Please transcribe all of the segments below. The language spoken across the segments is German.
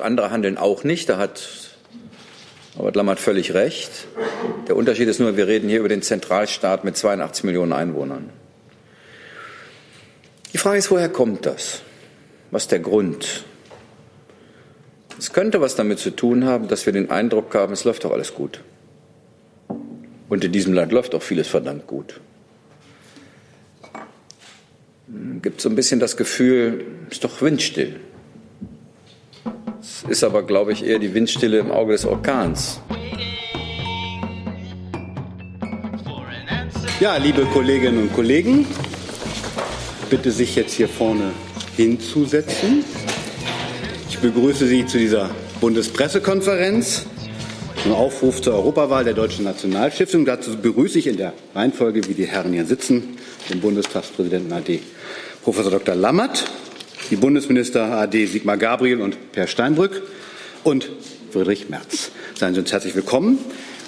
Andere handeln auch nicht. Da hat Robert Lammert völlig recht. Der Unterschied ist nur, wir reden hier über den Zentralstaat mit 82 Millionen Einwohnern. Die Frage ist, woher kommt das? Was ist der Grund? Es könnte was damit zu tun haben, dass wir den Eindruck haben, es läuft doch alles gut. Und in diesem Land läuft auch vieles verdammt gut. Es gibt so ein bisschen das Gefühl, es ist doch windstill. Es ist aber, glaube ich, eher die Windstille im Auge des Orkans. Ja, liebe Kolleginnen und Kollegen, bitte sich jetzt hier vorne hinzusetzen. Ich begrüße Sie zu dieser Bundespressekonferenz im Aufruf zur Europawahl der Deutschen Nationalstiftung. Dazu begrüße ich in der Reihenfolge, wie die Herren hier sitzen, den Bundestagspräsidenten AD Professor Dr. Lammert, die Bundesminister AD Sigmar Gabriel und Per Steinbrück und Friedrich Merz. Seien Sie uns herzlich willkommen.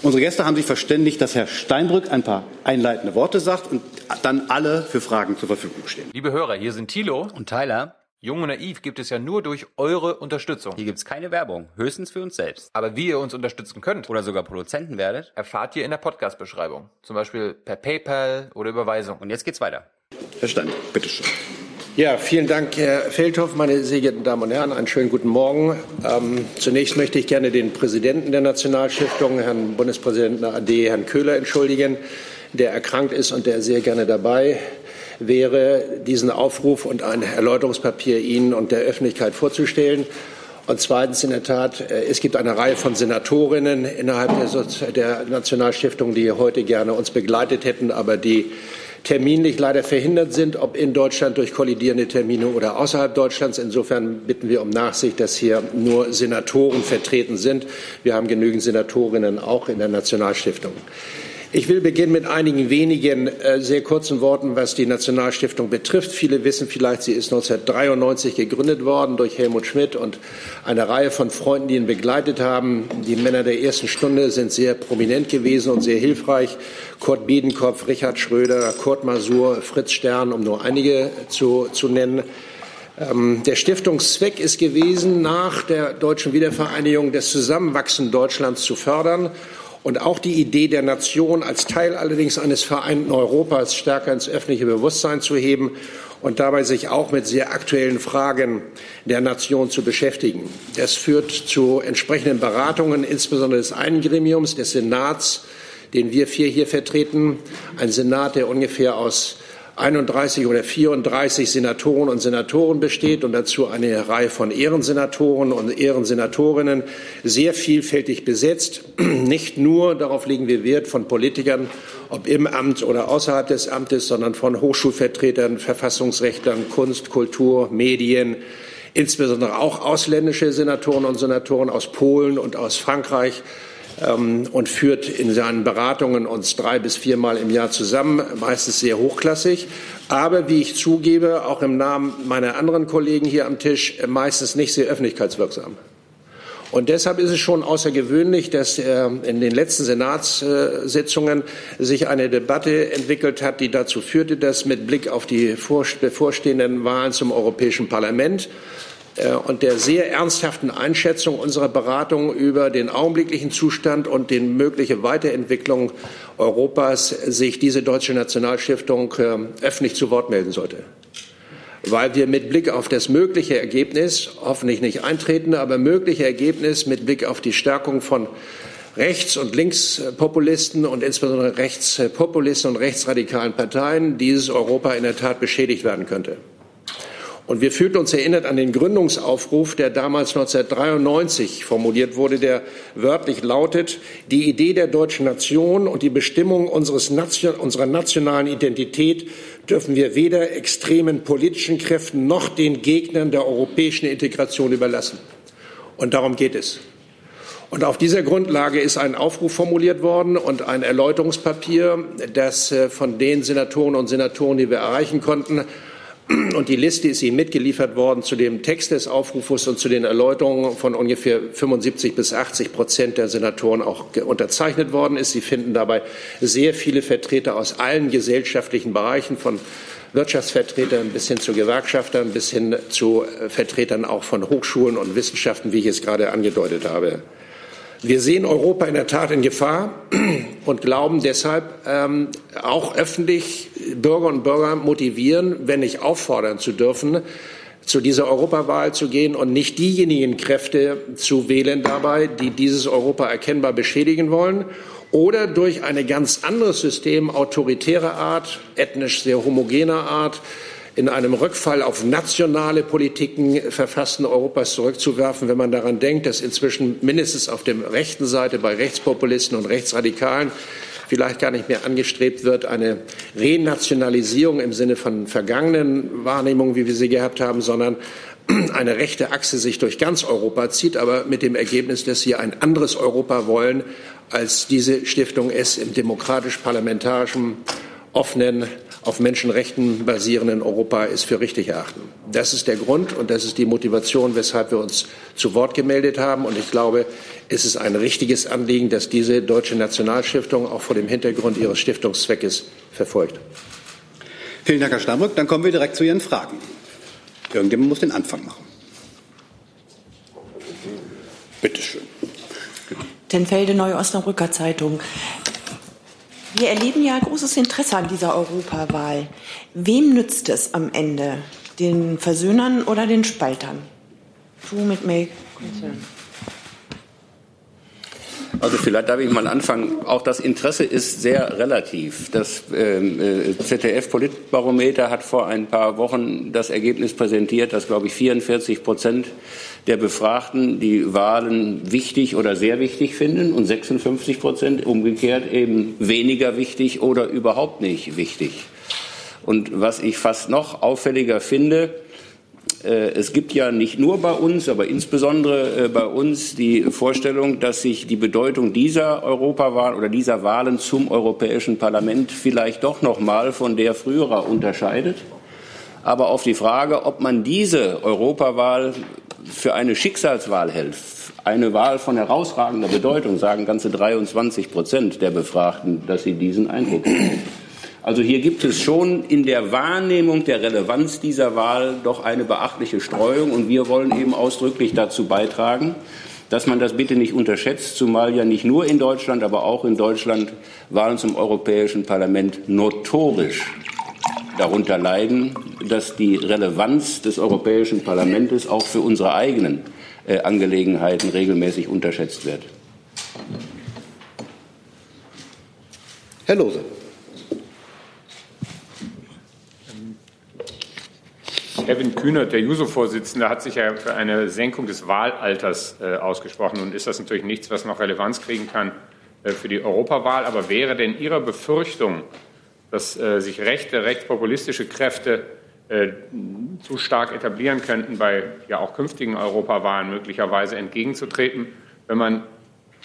Unsere Gäste haben sich verständigt, dass Herr Steinbrück ein paar einleitende Worte sagt und dann alle für Fragen zur Verfügung stehen. Liebe Hörer, hier sind Thilo und Tyler. Jung und naiv gibt es ja nur durch eure Unterstützung. Hier gibt es keine Werbung, höchstens für uns selbst. Aber wie ihr uns unterstützen könnt oder sogar Produzenten werdet, erfahrt ihr in der Podcast-Beschreibung. Zum Beispiel per PayPal oder Überweisung. Und jetzt geht's weiter. Herr Steinbrück, bitteschön. Ja, vielen Dank, Herr Feldhoff, meine sehr geehrten Damen und Herren. Einen schönen guten Morgen. Ähm, zunächst möchte ich gerne den Präsidenten der Nationalstiftung, Herrn Bundespräsidenten AD, Herrn Köhler, entschuldigen, der erkrankt ist und der sehr gerne dabei wäre, diesen Aufruf und ein Erläuterungspapier Ihnen und der Öffentlichkeit vorzustellen. Und zweitens in der Tat, äh, es gibt eine Reihe von Senatorinnen innerhalb der, der Nationalstiftung, die heute gerne uns begleitet hätten, aber die terminlich leider verhindert sind, ob in Deutschland durch kollidierende Termine oder außerhalb Deutschlands. Insofern bitten wir um Nachsicht, dass hier nur Senatoren vertreten sind. Wir haben genügend Senatorinnen auch in der Nationalstiftung. Ich will beginnen mit einigen wenigen äh, sehr kurzen Worten, was die Nationalstiftung betrifft. Viele wissen vielleicht, sie ist 1993 gegründet worden durch Helmut Schmidt und eine Reihe von Freunden, die ihn begleitet haben. Die Männer der ersten Stunde sind sehr prominent gewesen und sehr hilfreich. Kurt Biedenkopf, Richard Schröder, Kurt Masur, Fritz Stern, um nur einige zu, zu nennen. Ähm, der Stiftungszweck ist gewesen, nach der deutschen Wiedervereinigung das Zusammenwachsen Deutschlands zu fördern und auch die Idee der Nation als Teil allerdings eines vereinten Europas stärker ins öffentliche Bewusstsein zu heben und dabei sich auch mit sehr aktuellen Fragen der Nation zu beschäftigen. Das führt zu entsprechenden Beratungen, insbesondere des einen Gremiums, des Senats, den wir vier hier vertreten. Ein Senat, der ungefähr aus 31 oder 34 Senatoren und Senatoren besteht und dazu eine Reihe von Ehrensenatoren und Ehrensenatorinnen, sehr vielfältig besetzt. Nicht nur, darauf legen wir Wert, von Politikern, ob im Amt oder außerhalb des Amtes, sondern von Hochschulvertretern, Verfassungsrechtlern, Kunst, Kultur, Medien, insbesondere auch ausländische Senatoren und Senatoren aus Polen und aus Frankreich und führt in seinen Beratungen uns drei bis viermal im Jahr zusammen, meistens sehr hochklassig, aber wie ich zugebe, auch im Namen meiner anderen Kollegen hier am Tisch, meistens nicht sehr öffentlichkeitswirksam. Und deshalb ist es schon außergewöhnlich, dass äh, in den letzten Senatssitzungen sich eine Debatte entwickelt hat, die dazu führte, dass mit Blick auf die bevorstehenden Wahlen zum Europäischen Parlament äh, und der sehr ernsthaften Einschätzung unserer Beratungen über den augenblicklichen Zustand und die mögliche Weiterentwicklung Europas sich diese deutsche Nationalstiftung äh, öffentlich zu Wort melden sollte. Weil wir mit Blick auf das mögliche Ergebnis, hoffentlich nicht eintreten, aber mögliche Ergebnis mit Blick auf die Stärkung von Rechts- und Linkspopulisten und insbesondere Rechtspopulisten und rechtsradikalen Parteien dieses Europa in der Tat beschädigt werden könnte. Und wir fühlten uns erinnert an den Gründungsaufruf, der damals 1993 formuliert wurde, der wörtlich lautet, die Idee der deutschen Nation und die Bestimmung unseres unserer nationalen Identität dürfen wir weder extremen politischen Kräften noch den Gegnern der europäischen Integration überlassen. Und darum geht es. Und auf dieser Grundlage ist ein Aufruf formuliert worden und ein Erläuterungspapier, das äh, von den Senatoren und Senatoren, die wir erreichen konnten, und die Liste ist Ihnen mitgeliefert worden zu dem Text des Aufrufes und zu den Erläuterungen von ungefähr 75 bis 80 Prozent der Senatoren auch unterzeichnet worden ist. Sie finden dabei sehr viele Vertreter aus allen gesellschaftlichen Bereichen von Wirtschaftsvertretern bis hin zu Gewerkschaftern, bis hin zu Vertretern auch von Hochschulen und Wissenschaften, wie ich es gerade angedeutet habe. Wir sehen Europa in der Tat in Gefahr und glauben deshalb ähm, auch öffentlich Bürger und Bürger motivieren, wenn nicht auffordern zu dürfen, zu dieser Europawahl zu gehen und nicht diejenigen Kräfte zu wählen dabei, die dieses Europa erkennbar beschädigen wollen oder durch ein ganz anderes System autoritärer Art, ethnisch sehr homogener Art, in einem Rückfall auf nationale Politiken verfassten Europas zurückzuwerfen, wenn man daran denkt, dass inzwischen mindestens auf der rechten Seite bei Rechtspopulisten und Rechtsradikalen vielleicht gar nicht mehr angestrebt wird, eine Renationalisierung im Sinne von vergangenen Wahrnehmungen, wie wir sie gehabt haben, sondern eine rechte Achse sich durch ganz Europa zieht, aber mit dem Ergebnis, dass sie ein anderes Europa wollen, als diese Stiftung es im demokratisch-parlamentarischen, offenen auf Menschenrechten basierenden Europa ist für richtig erachten. Das ist der Grund und das ist die Motivation, weshalb wir uns zu Wort gemeldet haben. Und ich glaube, es ist ein richtiges Anliegen, dass diese Deutsche Nationalstiftung auch vor dem Hintergrund ihres Stiftungszweckes verfolgt. Vielen Dank, Herr Steinbrück. Dann kommen wir direkt zu Ihren Fragen. Irgendjemand muss den Anfang machen. Bitte schön. Tenfelde, Neue Osnabrücker Zeitung. Wir erleben ja großes Interesse an dieser Europawahl. Wem nützt es am Ende? Den Versöhnern oder den Spaltern? Who mit make concern? Also vielleicht darf ich mal anfangen. Auch das Interesse ist sehr relativ. Das ähm, äh, ZDF-Politbarometer hat vor ein paar Wochen das Ergebnis präsentiert, dass, glaube ich, 44 Prozent der Befragten die Wahlen wichtig oder sehr wichtig finden und 56 Prozent umgekehrt eben weniger wichtig oder überhaupt nicht wichtig. Und was ich fast noch auffälliger finde, es gibt ja nicht nur bei uns, aber insbesondere äh, bei uns die Vorstellung, dass sich die Bedeutung dieser Europawahl oder dieser Wahlen zum Europäischen Parlament vielleicht doch noch mal von der früherer unterscheidet. Aber auf die Frage, ob man diese Europawahl für eine Schicksalswahl hält, eine Wahl von herausragender Bedeutung, sagen ganze 23 Prozent der Befragten, dass sie diesen Eindruck haben. Also hier gibt es schon in der Wahrnehmung der Relevanz dieser Wahl doch eine beachtliche Streuung und wir wollen eben ausdrücklich dazu beitragen, dass man das bitte nicht unterschätzt, zumal ja nicht nur in Deutschland, aber auch in Deutschland Wahlen zum Europäischen Parlament notorisch darunter leiden, dass die Relevanz des Europäischen Parlaments auch für unsere eigenen äh, Angelegenheiten regelmäßig unterschätzt wird. Herr Lose. Kevin Kühnert, der JUSO-Vorsitzende, hat sich ja für eine Senkung des Wahlalters äh, ausgesprochen. Nun ist das natürlich nichts, was noch Relevanz kriegen kann äh, für die Europawahl. Aber wäre denn Ihrer Befürchtung, dass äh, sich rechte, rechtspopulistische Kräfte äh, zu stark etablieren könnten, bei ja auch künftigen Europawahlen möglicherweise entgegenzutreten, wenn man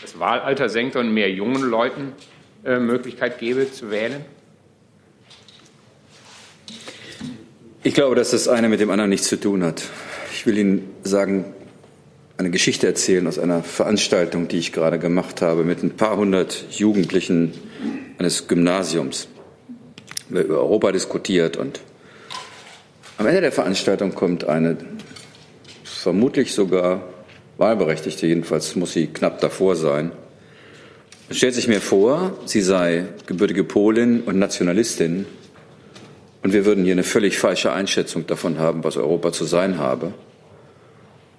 das Wahlalter senkt und mehr jungen Leuten äh, Möglichkeit gäbe zu wählen? Ich glaube, dass das eine mit dem anderen nichts zu tun hat. Ich will Ihnen sagen, eine Geschichte erzählen aus einer Veranstaltung, die ich gerade gemacht habe mit ein paar hundert Jugendlichen eines Gymnasiums. Wir über Europa diskutiert und am Ende der Veranstaltung kommt eine vermutlich sogar Wahlberechtigte, jedenfalls muss sie knapp davor sein, stellt sich mir vor, sie sei gebürtige Polin und Nationalistin und wir würden hier eine völlig falsche Einschätzung davon haben, was Europa zu sein habe.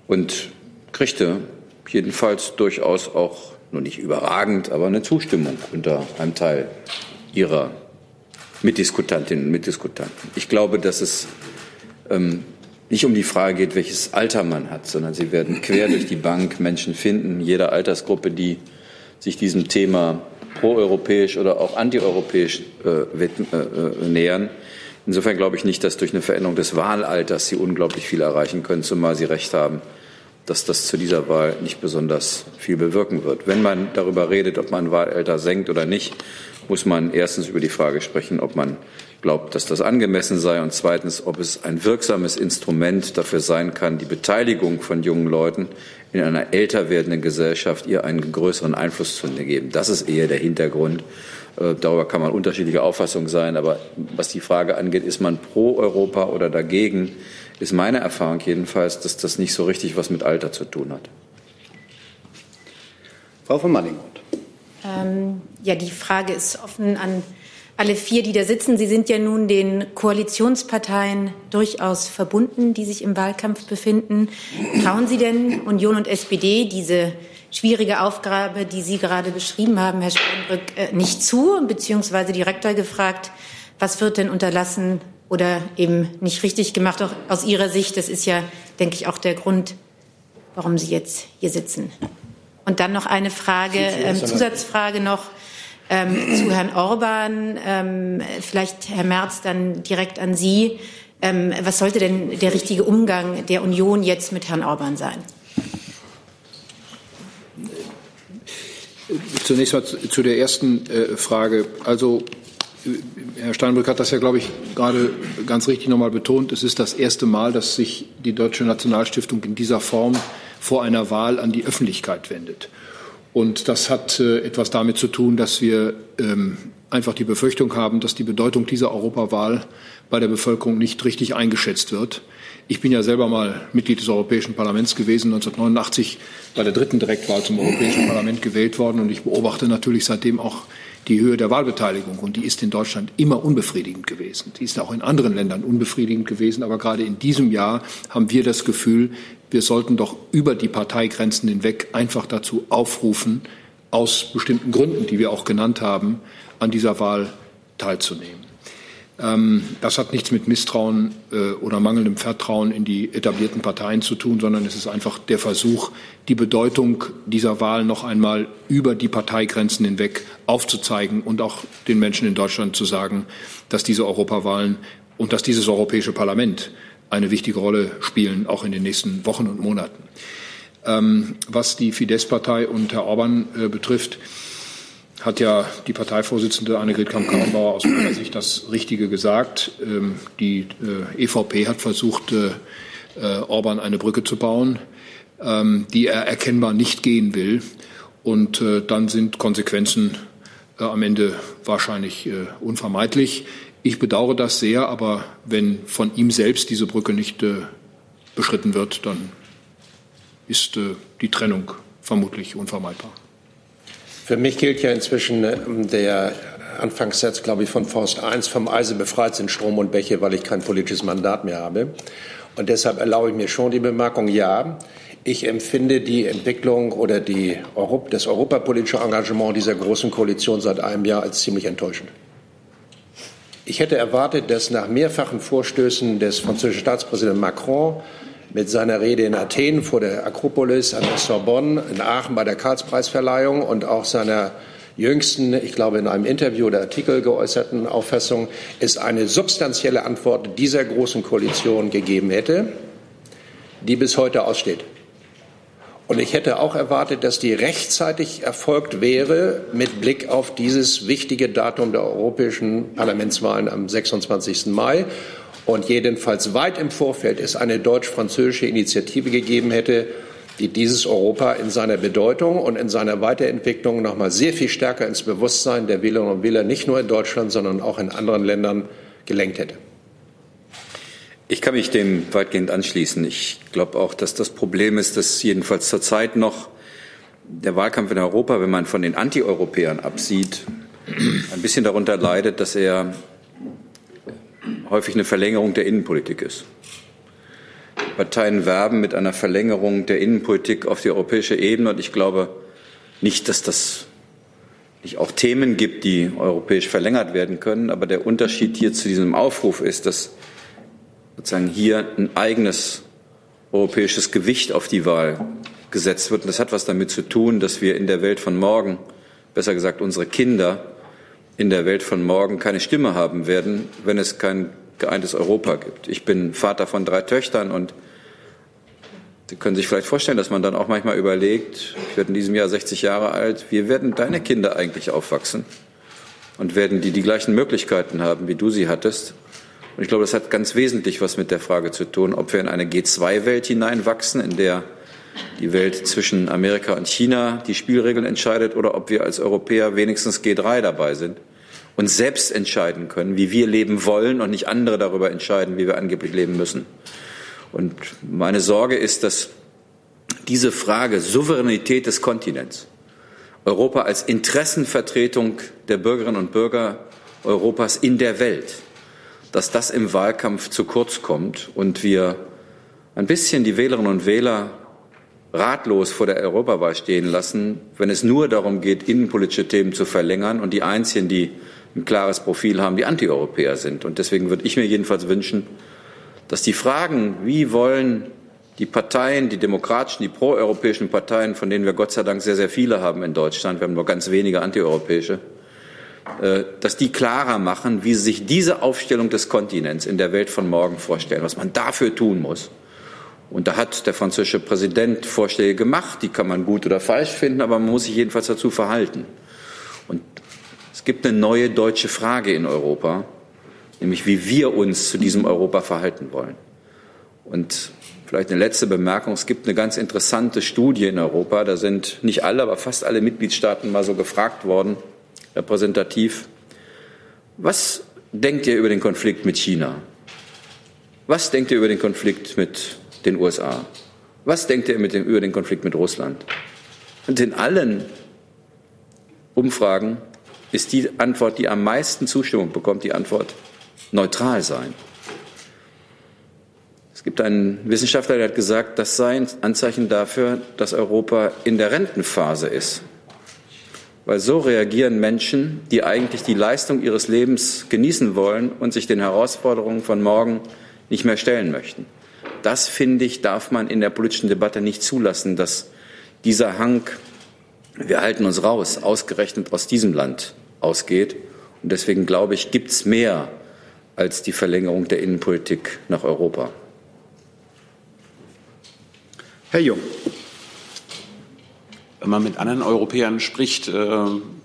Und kriegte jedenfalls durchaus auch, nur nicht überragend, aber eine Zustimmung unter einem Teil ihrer Mitdiskutantinnen und Mitdiskutanten. Ich glaube, dass es ähm, nicht um die Frage geht, welches Alter man hat, sondern sie werden quer durch die Bank Menschen finden, jeder Altersgruppe, die sich diesem Thema proeuropäisch oder auch antieuropäisch äh, äh, äh, nähern. Insofern glaube ich nicht, dass durch eine Veränderung des Wahlalters Sie unglaublich viel erreichen können, zumal Sie recht haben, dass das zu dieser Wahl nicht besonders viel bewirken wird. Wenn man darüber redet, ob man Wahlalter senkt oder nicht, muss man erstens über die Frage sprechen, ob man glaubt, dass das angemessen sei und zweitens, ob es ein wirksames Instrument dafür sein kann, die Beteiligung von jungen Leuten in einer älter werdenden Gesellschaft ihr einen größeren Einfluss zu geben. Das ist eher der Hintergrund darüber kann man unterschiedlicher Auffassung sein. Aber was die Frage angeht, ist man pro Europa oder dagegen, ist meine Erfahrung jedenfalls, dass das nicht so richtig was mit Alter zu tun hat. Frau von Manningholt. Ähm, ja, die Frage ist offen an alle vier, die da sitzen. Sie sind ja nun den Koalitionsparteien durchaus verbunden, die sich im Wahlkampf befinden. Trauen Sie denn Union und SPD diese schwierige Aufgabe, die Sie gerade beschrieben haben, Herr Steinbrück, äh, nicht zu, beziehungsweise direkter gefragt, was wird denn unterlassen oder eben nicht richtig gemacht, auch aus Ihrer Sicht? Das ist ja, denke ich, auch der Grund, warum Sie jetzt hier sitzen. Und dann noch eine Frage, ähm, Zusatzfrage noch ähm, zu Herrn Orban, ähm, vielleicht Herr Merz dann direkt an Sie. Ähm, was sollte denn der richtige Umgang der Union jetzt mit Herrn Orban sein? Zunächst mal zu der ersten äh, Frage. Also Herr Steinbrück hat das ja, glaube ich, gerade ganz richtig nochmal betont. Es ist das erste Mal, dass sich die Deutsche Nationalstiftung in dieser Form vor einer Wahl an die Öffentlichkeit wendet. Und das hat äh, etwas damit zu tun, dass wir ähm, einfach die Befürchtung haben, dass die Bedeutung dieser Europawahl bei der Bevölkerung nicht richtig eingeschätzt wird. Ich bin ja selber mal Mitglied des Europäischen Parlaments gewesen, 1989 bei der dritten Direktwahl zum Europäischen Parlament gewählt worden. Und ich beobachte natürlich seitdem auch die Höhe der Wahlbeteiligung. Und die ist in Deutschland immer unbefriedigend gewesen. Die ist auch in anderen Ländern unbefriedigend gewesen. Aber gerade in diesem Jahr haben wir das Gefühl, wir sollten doch über die Parteigrenzen hinweg einfach dazu aufrufen, aus bestimmten Gründen, die wir auch genannt haben, an dieser Wahl teilzunehmen. Ähm, das hat nichts mit Misstrauen äh, oder mangelndem Vertrauen in die etablierten Parteien zu tun, sondern es ist einfach der Versuch, die Bedeutung dieser Wahl noch einmal über die Parteigrenzen hinweg aufzuzeigen und auch den Menschen in Deutschland zu sagen, dass diese Europawahlen und dass dieses Europäische Parlament eine wichtige Rolle spielen, auch in den nächsten Wochen und Monaten. Ähm, was die Fidesz-Partei und Herr Orban äh, betrifft, hat ja die Parteivorsitzende Annegret Kramp-Karrenbauer aus meiner Sicht das Richtige gesagt. Ähm, die äh, EVP hat versucht, äh, äh, Orban eine Brücke zu bauen, ähm, die er erkennbar nicht gehen will. Und äh, dann sind Konsequenzen äh, am Ende wahrscheinlich unvermeidlich. Ich bedauere das sehr, aber wenn von ihm selbst diese Brücke nicht äh, beschritten wird, dann ist äh, die Trennung vermutlich unvermeidbar. Für mich gilt ja inzwischen äh, der Anfangssatz, glaube ich, von Forst 1, vom Eise befreit sind Strom und Bäche, weil ich kein politisches Mandat mehr habe. Und deshalb erlaube ich mir schon die Bemerkung, ja, ich empfinde die Entwicklung oder die Europ das europapolitische Engagement dieser großen Koalition seit einem Jahr als ziemlich enttäuschend. Ich hätte erwartet, dass nach mehrfachen Vorstößen des französischen Staatspräsidenten Macron mit seiner Rede in Athen vor der Akropolis an der Sorbonne, in Aachen bei der Karlspreisverleihung und auch seiner jüngsten, ich glaube in einem Interview oder Artikel geäußerten Auffassung, es eine substanzielle Antwort dieser großen Koalition gegeben hätte, die bis heute aussteht. Und ich hätte auch erwartet, dass die rechtzeitig erfolgt wäre mit Blick auf dieses wichtige Datum der europäischen Parlamentswahlen am 26. Mai und jedenfalls weit im Vorfeld es eine deutsch-französische Initiative gegeben hätte, die dieses Europa in seiner Bedeutung und in seiner Weiterentwicklung noch mal sehr viel stärker ins Bewusstsein der Wählerinnen und Wähler nicht nur in Deutschland, sondern auch in anderen Ländern gelenkt hätte. Ich kann mich dem weitgehend anschließen. Ich glaube auch, dass das Problem ist, dass jedenfalls zurzeit noch der Wahlkampf in Europa, wenn man von den Antieuropäern absieht, ein bisschen darunter leidet, dass er häufig eine Verlängerung der Innenpolitik ist. Die Parteien werben mit einer Verlängerung der Innenpolitik auf die europäische Ebene und ich glaube nicht, dass das nicht auch Themen gibt, die europäisch verlängert werden können. Aber der Unterschied hier zu diesem Aufruf ist, dass sozusagen hier ein eigenes europäisches Gewicht auf die Wahl gesetzt wird. Und das hat was damit zu tun, dass wir in der Welt von morgen, besser gesagt unsere Kinder, in der Welt von morgen keine Stimme haben werden, wenn es kein geeintes Europa gibt. Ich bin Vater von drei Töchtern und Sie können sich vielleicht vorstellen, dass man dann auch manchmal überlegt, ich werde in diesem Jahr 60 Jahre alt, wie werden deine Kinder eigentlich aufwachsen? Und werden die die gleichen Möglichkeiten haben, wie du sie hattest? Und ich glaube, das hat ganz wesentlich was mit der Frage zu tun, ob wir in eine G2-Welt hineinwachsen, in der die Welt zwischen Amerika und China die Spielregeln entscheidet oder ob wir als Europäer wenigstens G3 dabei sind und selbst entscheiden können, wie wir leben wollen und nicht andere darüber entscheiden, wie wir angeblich leben müssen. Und meine Sorge ist, dass diese Frage Souveränität des Kontinents, Europa als Interessenvertretung der Bürgerinnen und Bürger Europas in der Welt, dass das im Wahlkampf zu kurz kommt und wir ein bisschen die Wählerinnen und Wähler ratlos vor der Europawahl stehen lassen, wenn es nur darum geht, innenpolitische Themen zu verlängern und die einzigen, die ein klares Profil haben, die Antieuropäer sind. Und deswegen würde ich mir jedenfalls wünschen, dass die Fragen, wie wollen die Parteien, die demokratischen, die proeuropäischen Parteien, von denen wir Gott sei Dank sehr, sehr viele haben in Deutschland, wir haben nur ganz wenige antieuropäische, dass die klarer machen, wie sie sich diese Aufstellung des Kontinents in der Welt von morgen vorstellen, was man dafür tun muss. Und da hat der französische Präsident Vorschläge gemacht, die kann man gut oder falsch finden, aber man muss sich jedenfalls dazu verhalten. Und es gibt eine neue deutsche Frage in Europa, nämlich wie wir uns zu diesem Europa verhalten wollen. Und vielleicht eine letzte Bemerkung. Es gibt eine ganz interessante Studie in Europa. Da sind nicht alle, aber fast alle Mitgliedstaaten mal so gefragt worden, repräsentativ. Was denkt ihr über den Konflikt mit China? Was denkt ihr über den Konflikt mit den USA? Was denkt ihr dem, über den Konflikt mit Russland? Und in allen Umfragen ist die Antwort, die am meisten Zustimmung bekommt, die Antwort neutral sein. Es gibt einen Wissenschaftler, der hat gesagt, das sei ein Anzeichen dafür, dass Europa in der Rentenphase ist. Weil so reagieren Menschen, die eigentlich die Leistung ihres Lebens genießen wollen und sich den Herausforderungen von morgen nicht mehr stellen möchten. Das, finde ich, darf man in der politischen Debatte nicht zulassen, dass dieser Hang, wir halten uns raus, ausgerechnet aus diesem Land ausgeht. Und deswegen glaube ich, gibt es mehr als die Verlängerung der Innenpolitik nach Europa. Herr Jung. Wenn man mit anderen Europäern spricht, äh,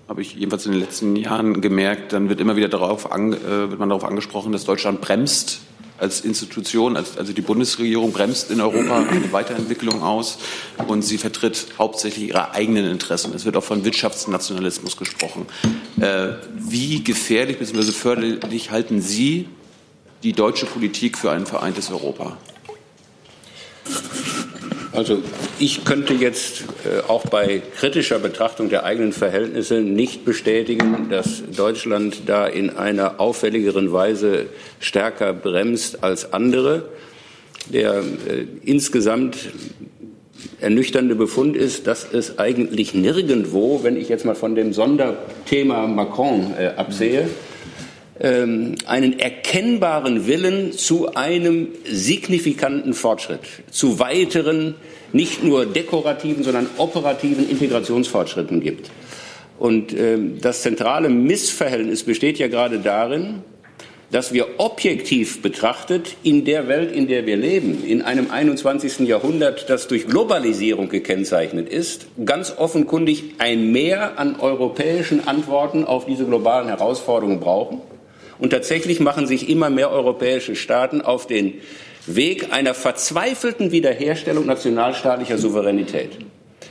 habe ich jedenfalls in den letzten Jahren gemerkt, dann wird immer wieder darauf an, äh, wird man darauf angesprochen, dass Deutschland bremst als Institution, als, also die Bundesregierung bremst in Europa eine Weiterentwicklung aus und sie vertritt hauptsächlich ihre eigenen Interessen. Es wird auch von Wirtschaftsnationalismus gesprochen. Äh, wie gefährlich bzw. förderlich halten Sie die deutsche Politik für ein vereintes Europa? Also ich könnte jetzt äh, auch bei kritischer Betrachtung der eigenen Verhältnisse nicht bestätigen, dass Deutschland da in einer auffälligeren Weise stärker bremst als andere. Der äh, insgesamt ernüchternde Befund ist, dass es eigentlich nirgendwo, wenn ich jetzt mal von dem Sonderthema Macron äh, absehe, ähm, einen erkennbaren Willen zu einem signifikanten Fortschritt, zu weiteren, nicht nur dekorativen, sondern operativen Integrationsfortschritten gibt. Und ähm, das zentrale Missverhältnis besteht ja gerade darin, dass wir objektiv betrachtet in der Welt, in der wir leben, in einem 21. Jahrhundert, das durch Globalisierung gekennzeichnet ist, ganz offenkundig ein Mehr an europäischen Antworten auf diese globalen Herausforderungen brauchen und tatsächlich machen sich immer mehr europäische Staaten auf den Weg einer verzweifelten Wiederherstellung nationalstaatlicher Souveränität.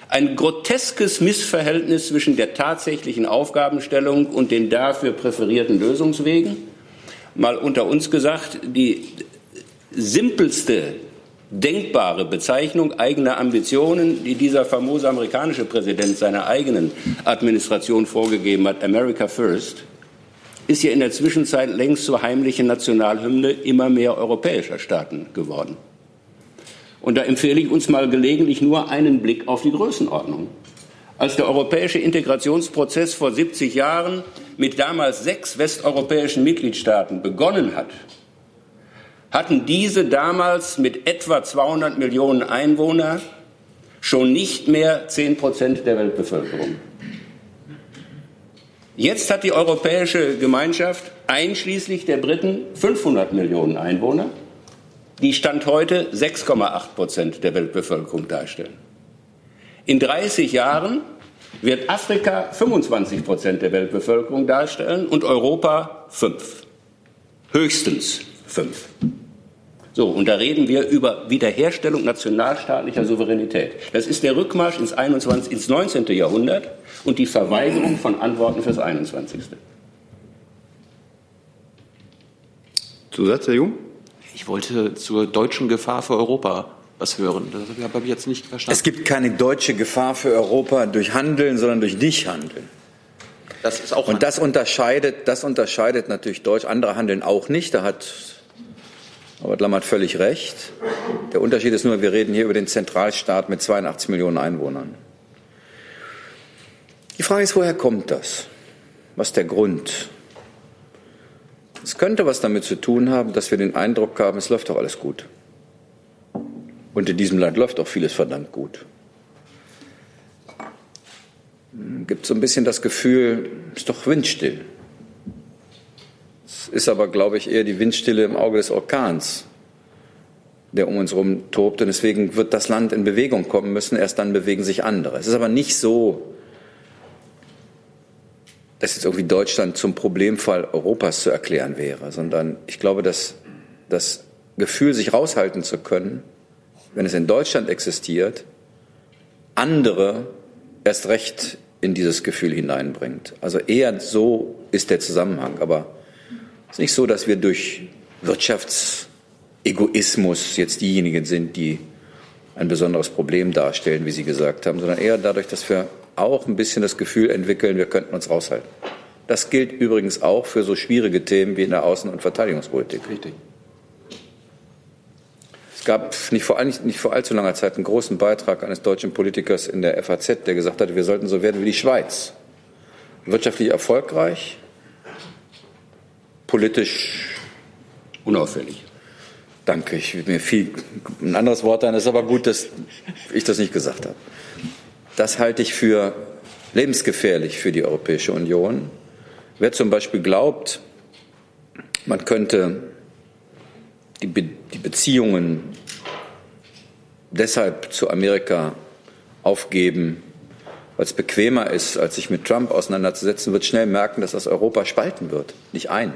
Ein groteskes Missverhältnis zwischen der tatsächlichen Aufgabenstellung und den dafür präferierten Lösungswegen. Mal unter uns gesagt, die simpelste denkbare Bezeichnung eigener Ambitionen, die dieser famose amerikanische Präsident seiner eigenen Administration vorgegeben hat, America First, ist ja in der Zwischenzeit längst zur heimlichen Nationalhymne immer mehr europäischer Staaten geworden. Und da empfehle ich uns mal gelegentlich nur einen Blick auf die Größenordnung. Als der europäische Integrationsprozess vor 70 Jahren mit damals sechs westeuropäischen Mitgliedstaaten begonnen hat, hatten diese damals mit etwa 200 Millionen Einwohnern schon nicht mehr 10 Prozent der Weltbevölkerung. Jetzt hat die Europäische Gemeinschaft einschließlich der Briten 500 Millionen Einwohner, die Stand heute 6,8 Prozent der Weltbevölkerung darstellen. In 30 Jahren wird Afrika 25 Prozent der Weltbevölkerung darstellen und Europa 5. Höchstens 5. So, und da reden wir über Wiederherstellung nationalstaatlicher Souveränität. Das ist der Rückmarsch ins, 21, ins 19. Jahrhundert und die Verweigerung von Antworten fürs 21. Zusatz, Herr Jung? Ich wollte zur deutschen Gefahr für Europa was hören. Das habe ich jetzt nicht verstanden. Es gibt keine deutsche Gefahr für Europa durch Handeln, sondern durch Nichthandeln. Das ist auch Und das unterscheidet, das unterscheidet natürlich Deutsch. Andere handeln auch nicht. Da hat Robert Lammert völlig recht. Der Unterschied ist nur, wir reden hier über den Zentralstaat mit 82 Millionen Einwohnern. Die Frage ist, woher kommt das? Was ist der Grund? Es könnte was damit zu tun haben, dass wir den Eindruck haben, es läuft doch alles gut. Und in diesem Land läuft auch vieles verdammt gut. Gibt so ein bisschen das Gefühl, es ist doch windstill. Es ist aber, glaube ich, eher die Windstille im Auge des Orkans, der um uns herum tobt. Und deswegen wird das Land in Bewegung kommen müssen. Erst dann bewegen sich andere. Es ist aber nicht so, dass jetzt irgendwie Deutschland zum Problemfall Europas zu erklären wäre, sondern ich glaube, dass das Gefühl, sich raushalten zu können, wenn es in Deutschland existiert, andere erst recht in dieses Gefühl hineinbringt. Also eher so ist der Zusammenhang. Aber es ist nicht so, dass wir durch Wirtschaftsegoismus jetzt diejenigen sind, die ein besonderes Problem darstellen, wie Sie gesagt haben, sondern eher dadurch, dass wir auch ein bisschen das Gefühl entwickeln, wir könnten uns raushalten. Das gilt übrigens auch für so schwierige Themen wie in der Außen- und Verteidigungspolitik. Richtig. Es gab nicht vor, nicht vor allzu langer Zeit einen großen Beitrag eines deutschen Politikers in der FAZ, der gesagt hat, wir sollten so werden wie die Schweiz. Wirtschaftlich erfolgreich, politisch unauffällig. Danke, ich mir viel ein anderes Wort ein. Es ist aber gut, dass ich das nicht gesagt habe. Das halte ich für lebensgefährlich für die Europäische Union. Wer zum Beispiel glaubt, man könnte die, Be die Beziehungen deshalb zu Amerika aufgeben, weil es bequemer ist, als sich mit Trump auseinanderzusetzen, wird schnell merken, dass das Europa spalten wird, nicht ein.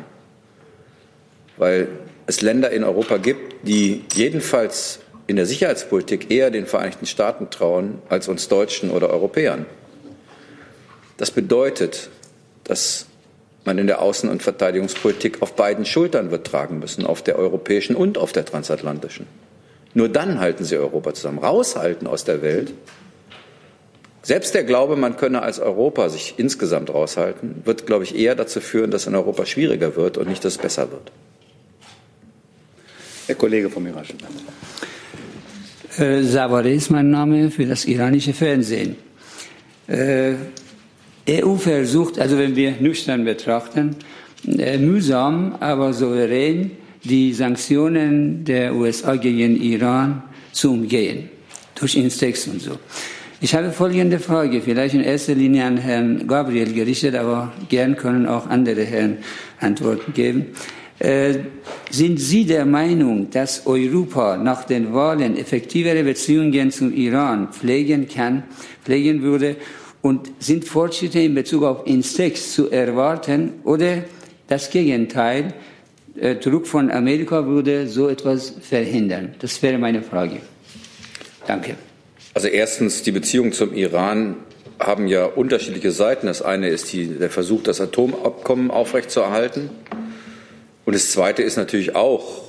Weil es Länder in Europa gibt, die jedenfalls in der Sicherheitspolitik eher den Vereinigten Staaten trauen als uns Deutschen oder Europäern. Das bedeutet, dass man in der Außen- und Verteidigungspolitik auf beiden Schultern wird tragen müssen, auf der europäischen und auf der transatlantischen. Nur dann halten sie Europa zusammen. Raushalten aus der Welt. Selbst der Glaube, man könne als Europa sich insgesamt raushalten, wird, glaube ich, eher dazu führen, dass in Europa schwieriger wird und nicht, dass es besser wird. Herr Kollege vom Iranischen äh, Savare ist mein Name für das iranische Fernsehen. Äh, EU versucht, also wenn wir nüchtern betrachten, äh, mühsam, aber souverän die Sanktionen der USA gegen Iran zu umgehen, durch Instex und so. Ich habe folgende Frage, vielleicht in erster Linie an Herrn Gabriel gerichtet, aber gern können auch andere Herren Antworten geben. Äh, sind Sie der Meinung, dass Europa nach den Wahlen effektivere Beziehungen zum Iran pflegen kann, pflegen würde? Und sind Fortschritte in Bezug auf Instex zu erwarten oder das Gegenteil? Äh, Druck von Amerika würde so etwas verhindern? Das wäre meine Frage. Danke. Also erstens, die Beziehungen zum Iran haben ja unterschiedliche Seiten. Das eine ist die, der Versuch, das Atomabkommen aufrechtzuerhalten. Und das Zweite ist natürlich auch,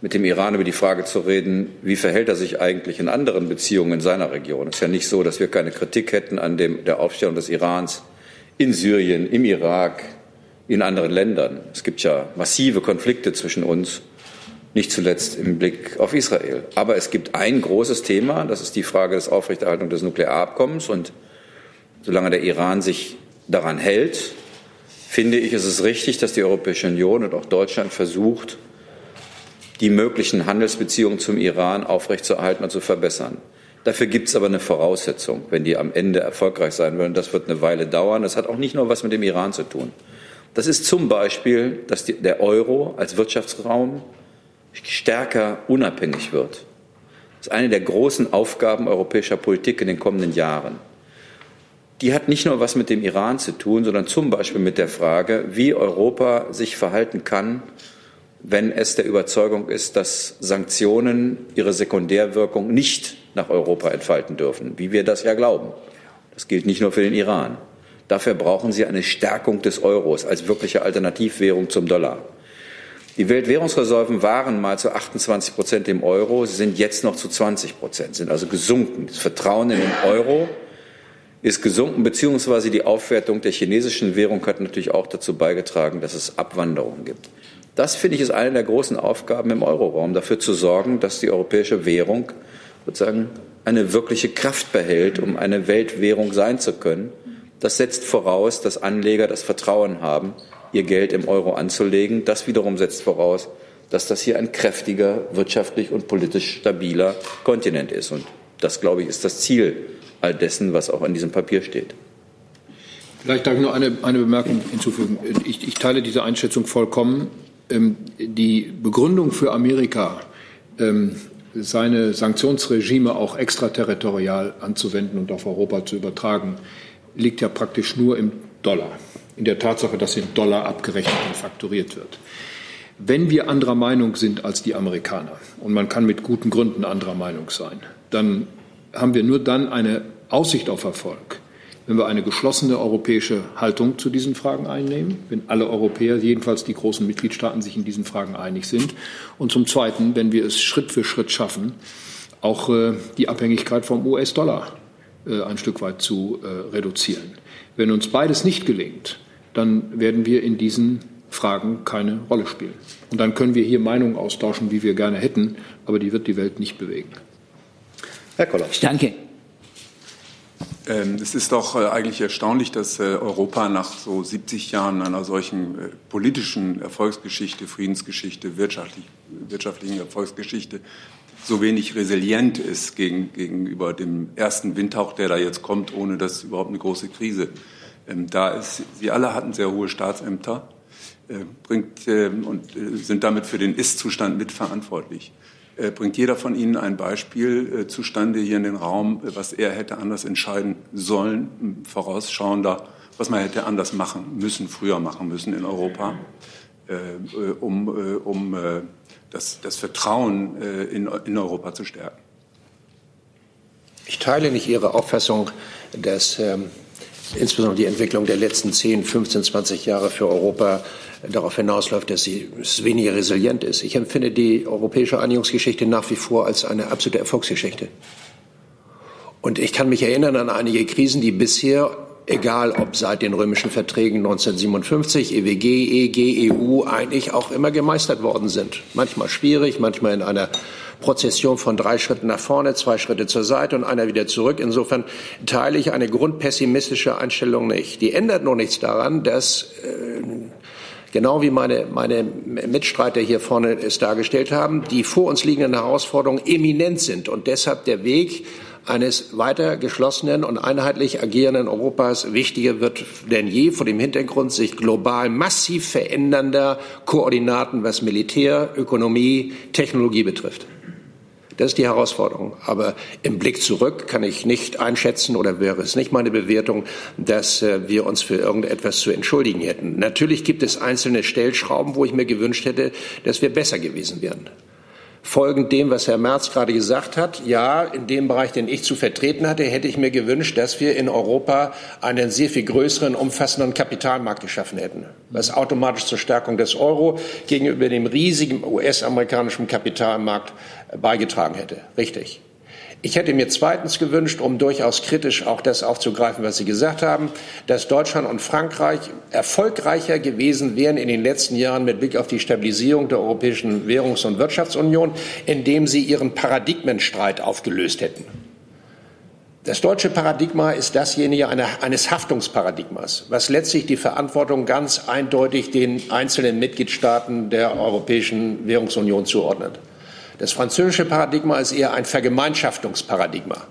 mit dem Iran über die Frage zu reden, wie verhält er sich eigentlich in anderen Beziehungen in seiner Region. Es ist ja nicht so, dass wir keine Kritik hätten an dem, der Aufstellung des Irans in Syrien, im Irak, in anderen Ländern. Es gibt ja massive Konflikte zwischen uns, nicht zuletzt im Blick auf Israel. Aber es gibt ein großes Thema, das ist die Frage des Aufrechterhaltung des Nuklearabkommens. Und solange der Iran sich daran hält, finde ich, ist es richtig, dass die Europäische Union und auch Deutschland versucht, die möglichen Handelsbeziehungen zum Iran aufrechtzuerhalten und zu verbessern. Dafür gibt es aber eine Voraussetzung, wenn die am Ende erfolgreich sein wollen. Das wird eine Weile dauern. Das hat auch nicht nur was mit dem Iran zu tun. Das ist zum Beispiel, dass die, der Euro als Wirtschaftsraum stärker unabhängig wird. Das ist eine der großen Aufgaben europäischer Politik in den kommenden Jahren die hat nicht nur was mit dem Iran zu tun, sondern zum Beispiel mit der Frage, wie Europa sich verhalten kann, wenn es der Überzeugung ist, dass Sanktionen ihre Sekundärwirkung nicht nach Europa entfalten dürfen, wie wir das ja glauben. Das gilt nicht nur für den Iran. Dafür brauchen sie eine Stärkung des Euros als wirkliche Alternativwährung zum Dollar. Die Weltwährungsreserven waren mal zu 28 Prozent im Euro, sie sind jetzt noch zu 20 Prozent, sind also gesunken. Das Vertrauen in den Euro ist gesunken, beziehungsweise die Aufwertung der chinesischen Währung hat natürlich auch dazu beigetragen, dass es Abwanderungen gibt. Das finde ich ist eine der großen Aufgaben im Euroraum, dafür zu sorgen, dass die europäische Währung sozusagen eine wirkliche Kraft behält, um eine Weltwährung sein zu können. Das setzt voraus, dass Anleger das Vertrauen haben, ihr Geld im Euro anzulegen. Das wiederum setzt voraus, dass das hier ein kräftiger, wirtschaftlich und politisch stabiler Kontinent ist. Und das, glaube ich, ist das Ziel all dessen, was auch in diesem Papier steht. Vielleicht darf ich nur eine, eine Bemerkung hinzufügen. Ich, ich teile diese Einschätzung vollkommen. Ähm, die Begründung für Amerika, ähm, seine Sanktionsregime auch extraterritorial anzuwenden und auf Europa zu übertragen, liegt ja praktisch nur im Dollar in der Tatsache, dass in Dollar abgerechnet und fakturiert wird. Wenn wir anderer Meinung sind als die Amerikaner, und man kann mit guten Gründen anderer Meinung sein, dann haben wir nur dann eine Aussicht auf Erfolg, wenn wir eine geschlossene europäische Haltung zu diesen Fragen einnehmen, wenn alle Europäer, jedenfalls die großen Mitgliedstaaten, sich in diesen Fragen einig sind. Und zum Zweiten, wenn wir es Schritt für Schritt schaffen, auch äh, die Abhängigkeit vom US-Dollar äh, ein Stück weit zu äh, reduzieren. Wenn uns beides nicht gelingt, dann werden wir in diesen Fragen keine Rolle spielen. Und dann können wir hier Meinungen austauschen, wie wir gerne hätten, aber die wird die Welt nicht bewegen. Herr Koller. Danke. Ähm, es ist doch äh, eigentlich erstaunlich, dass äh, Europa nach so 70 Jahren einer solchen äh, politischen Erfolgsgeschichte, Friedensgeschichte, wirtschaftlichen Erfolgsgeschichte so wenig resilient ist gegenüber dem ersten Windhauch, der da jetzt kommt, ohne dass überhaupt eine große Krise ähm, da ist, Sie alle hatten sehr hohe Staatsämter bringt, ähm, und sind damit für den Ist-Zustand mitverantwortlich. Äh, bringt jeder von Ihnen ein Beispiel zustande hier in den Raum, was er hätte anders entscheiden sollen, vorausschauender, was man hätte anders machen müssen, früher machen müssen in Europa, um, um das, das Vertrauen in, in Europa zu stärken? Ich teile nicht Ihre Auffassung, dass ähm, insbesondere die Entwicklung der letzten 10, 15, 20 Jahre für Europa darauf hinausläuft, dass sie weniger resilient ist. Ich empfinde die europäische Einigungsgeschichte nach wie vor als eine absolute Erfolgsgeschichte. Und ich kann mich erinnern an einige Krisen, die bisher, egal ob seit den römischen Verträgen 1957, EWG, EG, EU, eigentlich auch immer gemeistert worden sind. Manchmal schwierig, manchmal in einer Prozession von drei Schritten nach vorne, zwei Schritte zur Seite und einer wieder zurück. Insofern teile ich eine grundpessimistische Einstellung nicht. Die ändert nur nichts daran, dass äh, genau wie meine, meine Mitstreiter hier vorne es dargestellt haben, die vor uns liegenden Herausforderungen eminent sind und deshalb der Weg eines weiter geschlossenen und einheitlich agierenden Europas wichtiger wird denn je vor dem Hintergrund sich global massiv verändernder Koordinaten, was Militär, Ökonomie, Technologie betrifft. Das ist die Herausforderung. Aber im Blick zurück kann ich nicht einschätzen oder wäre es nicht meine Bewertung, dass äh, wir uns für irgendetwas zu entschuldigen hätten. Natürlich gibt es einzelne Stellschrauben, wo ich mir gewünscht hätte, dass wir besser gewesen wären folgend dem, was Herr Merz gerade gesagt hat, ja, in dem Bereich, den ich zu vertreten hatte, hätte ich mir gewünscht, dass wir in Europa einen sehr viel größeren, umfassenden Kapitalmarkt geschaffen hätten, was automatisch zur Stärkung des Euro gegenüber dem riesigen US-amerikanischen Kapitalmarkt beigetragen hätte. Richtig. Ich hätte mir zweitens gewünscht, um durchaus kritisch auch das aufzugreifen, was Sie gesagt haben, dass Deutschland und Frankreich erfolgreicher gewesen wären in den letzten Jahren mit Blick auf die Stabilisierung der Europäischen Währungs- und Wirtschaftsunion, indem sie ihren Paradigmenstreit aufgelöst hätten. Das deutsche Paradigma ist dasjenige eines Haftungsparadigmas, was letztlich die Verantwortung ganz eindeutig den einzelnen Mitgliedstaaten der Europäischen Währungsunion zuordnet. Das französische Paradigma ist eher ein Vergemeinschaftungsparadigma.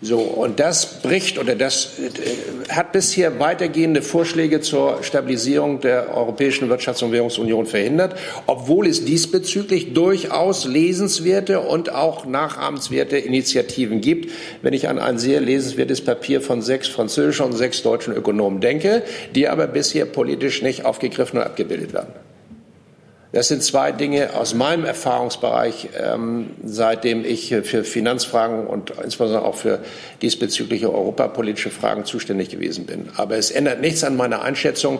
So, und das bricht oder das äh, hat bisher weitergehende Vorschläge zur Stabilisierung der Europäischen Wirtschafts- und Währungsunion verhindert, obwohl es diesbezüglich durchaus lesenswerte und auch nachahmenswerte Initiativen gibt. Wenn ich an ein sehr lesenswertes Papier von sechs französischen und sechs deutschen Ökonomen denke, die aber bisher politisch nicht aufgegriffen und abgebildet werden. Das sind zwei Dinge aus meinem Erfahrungsbereich, ähm, seitdem ich für Finanzfragen und insbesondere auch für diesbezügliche europapolitische Fragen zuständig gewesen bin. Aber es ändert nichts an meiner Einschätzung,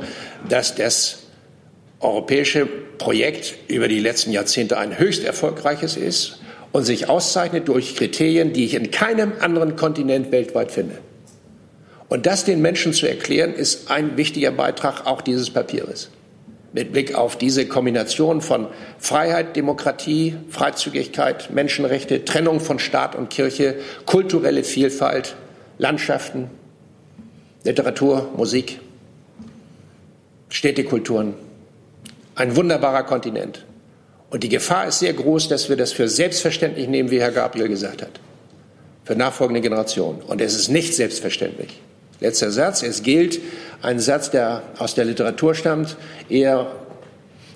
dass das europäische Projekt über die letzten Jahrzehnte ein höchst erfolgreiches ist und sich auszeichnet durch Kriterien, die ich in keinem anderen Kontinent weltweit finde. Und das den Menschen zu erklären, ist ein wichtiger Beitrag auch dieses Papiers mit Blick auf diese Kombination von Freiheit, Demokratie, Freizügigkeit, Menschenrechte, Trennung von Staat und Kirche, kulturelle Vielfalt, Landschaften, Literatur, Musik, Städtekulturen. Ein wunderbarer Kontinent. Und die Gefahr ist sehr groß, dass wir das für selbstverständlich nehmen, wie Herr Gabriel gesagt hat, für nachfolgende Generationen. Und es ist nicht selbstverständlich. Letzter Satz. Es gilt ein Satz, der aus der Literatur stammt, eher,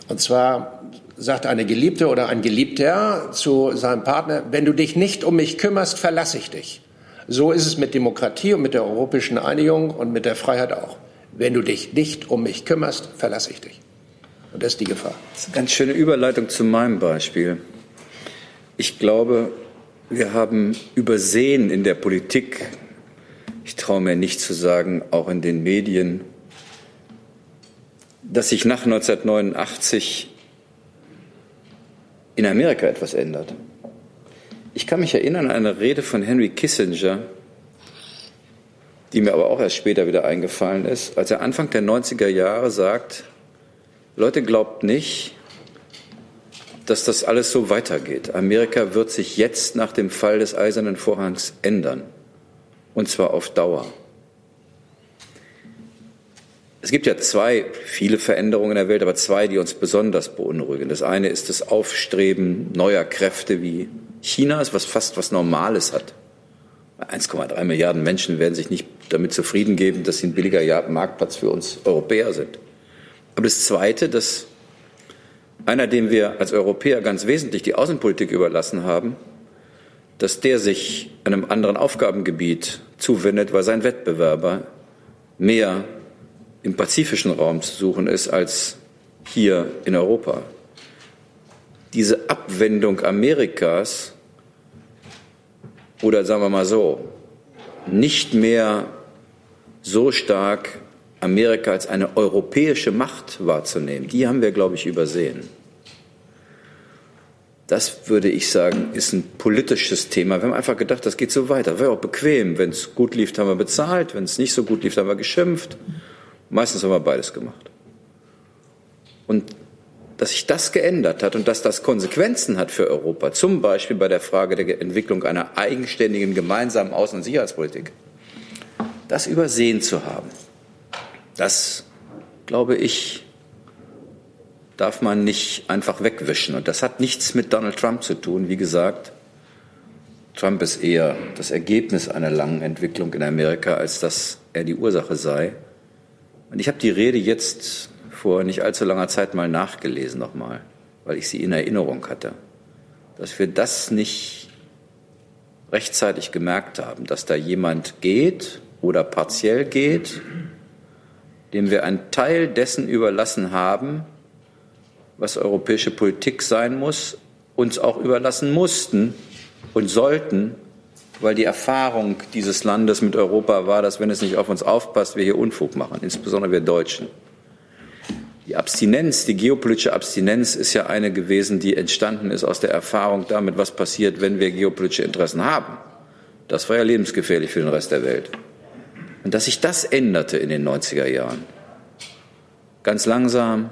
und zwar sagt eine Geliebte oder ein Geliebter zu seinem Partner, wenn du dich nicht um mich kümmerst, verlasse ich dich. So ist es mit Demokratie und mit der europäischen Einigung und mit der Freiheit auch. Wenn du dich nicht um mich kümmerst, verlasse ich dich. Und das ist die Gefahr. Das ist eine ganz schöne Überleitung zu meinem Beispiel. Ich glaube, wir haben übersehen in der Politik ich traue mir nicht zu sagen, auch in den Medien, dass sich nach 1989 in Amerika etwas ändert. Ich kann mich erinnern an eine Rede von Henry Kissinger, die mir aber auch erst später wieder eingefallen ist, als er Anfang der 90er Jahre sagt, Leute, glaubt nicht, dass das alles so weitergeht. Amerika wird sich jetzt nach dem Fall des Eisernen Vorhangs ändern und zwar auf Dauer. Es gibt ja zwei, viele Veränderungen in der Welt, aber zwei, die uns besonders beunruhigen. Das eine ist das Aufstreben neuer Kräfte wie Chinas, was fast was Normales hat. 1,3 Milliarden Menschen werden sich nicht damit zufrieden geben, dass sie ein billiger Marktplatz für uns Europäer sind. Aber das Zweite, dass einer, dem wir als Europäer ganz wesentlich die Außenpolitik überlassen haben, dass der sich einem anderen Aufgabengebiet zuwendet, weil sein Wettbewerber mehr im pazifischen Raum zu suchen ist als hier in Europa. Diese Abwendung Amerikas oder sagen wir mal so, nicht mehr so stark Amerika als eine europäische Macht wahrzunehmen, die haben wir, glaube ich, übersehen. Das würde ich sagen, ist ein politisches Thema. Wir haben einfach gedacht, das geht so weiter. Wäre auch bequem. Wenn es gut lief, haben wir bezahlt. Wenn es nicht so gut lief, haben wir geschimpft. Meistens haben wir beides gemacht. Und dass sich das geändert hat und dass das Konsequenzen hat für Europa, zum Beispiel bei der Frage der Entwicklung einer eigenständigen gemeinsamen Außen- und Sicherheitspolitik, das übersehen zu haben, das, glaube ich, darf man nicht einfach wegwischen. Und das hat nichts mit Donald Trump zu tun. Wie gesagt, Trump ist eher das Ergebnis einer langen Entwicklung in Amerika, als dass er die Ursache sei. Und ich habe die Rede jetzt vor nicht allzu langer Zeit mal nachgelesen nochmal, weil ich sie in Erinnerung hatte, dass wir das nicht rechtzeitig gemerkt haben, dass da jemand geht oder partiell geht, dem wir einen Teil dessen überlassen haben, was europäische Politik sein muss, uns auch überlassen mussten und sollten, weil die Erfahrung dieses Landes mit Europa war, dass wenn es nicht auf uns aufpasst, wir hier Unfug machen, insbesondere wir Deutschen. Die Abstinenz, die geopolitische Abstinenz ist ja eine gewesen, die entstanden ist aus der Erfahrung damit, was passiert, wenn wir geopolitische Interessen haben. Das war ja lebensgefährlich für den Rest der Welt. Und dass sich das änderte in den 90er Jahren, ganz langsam,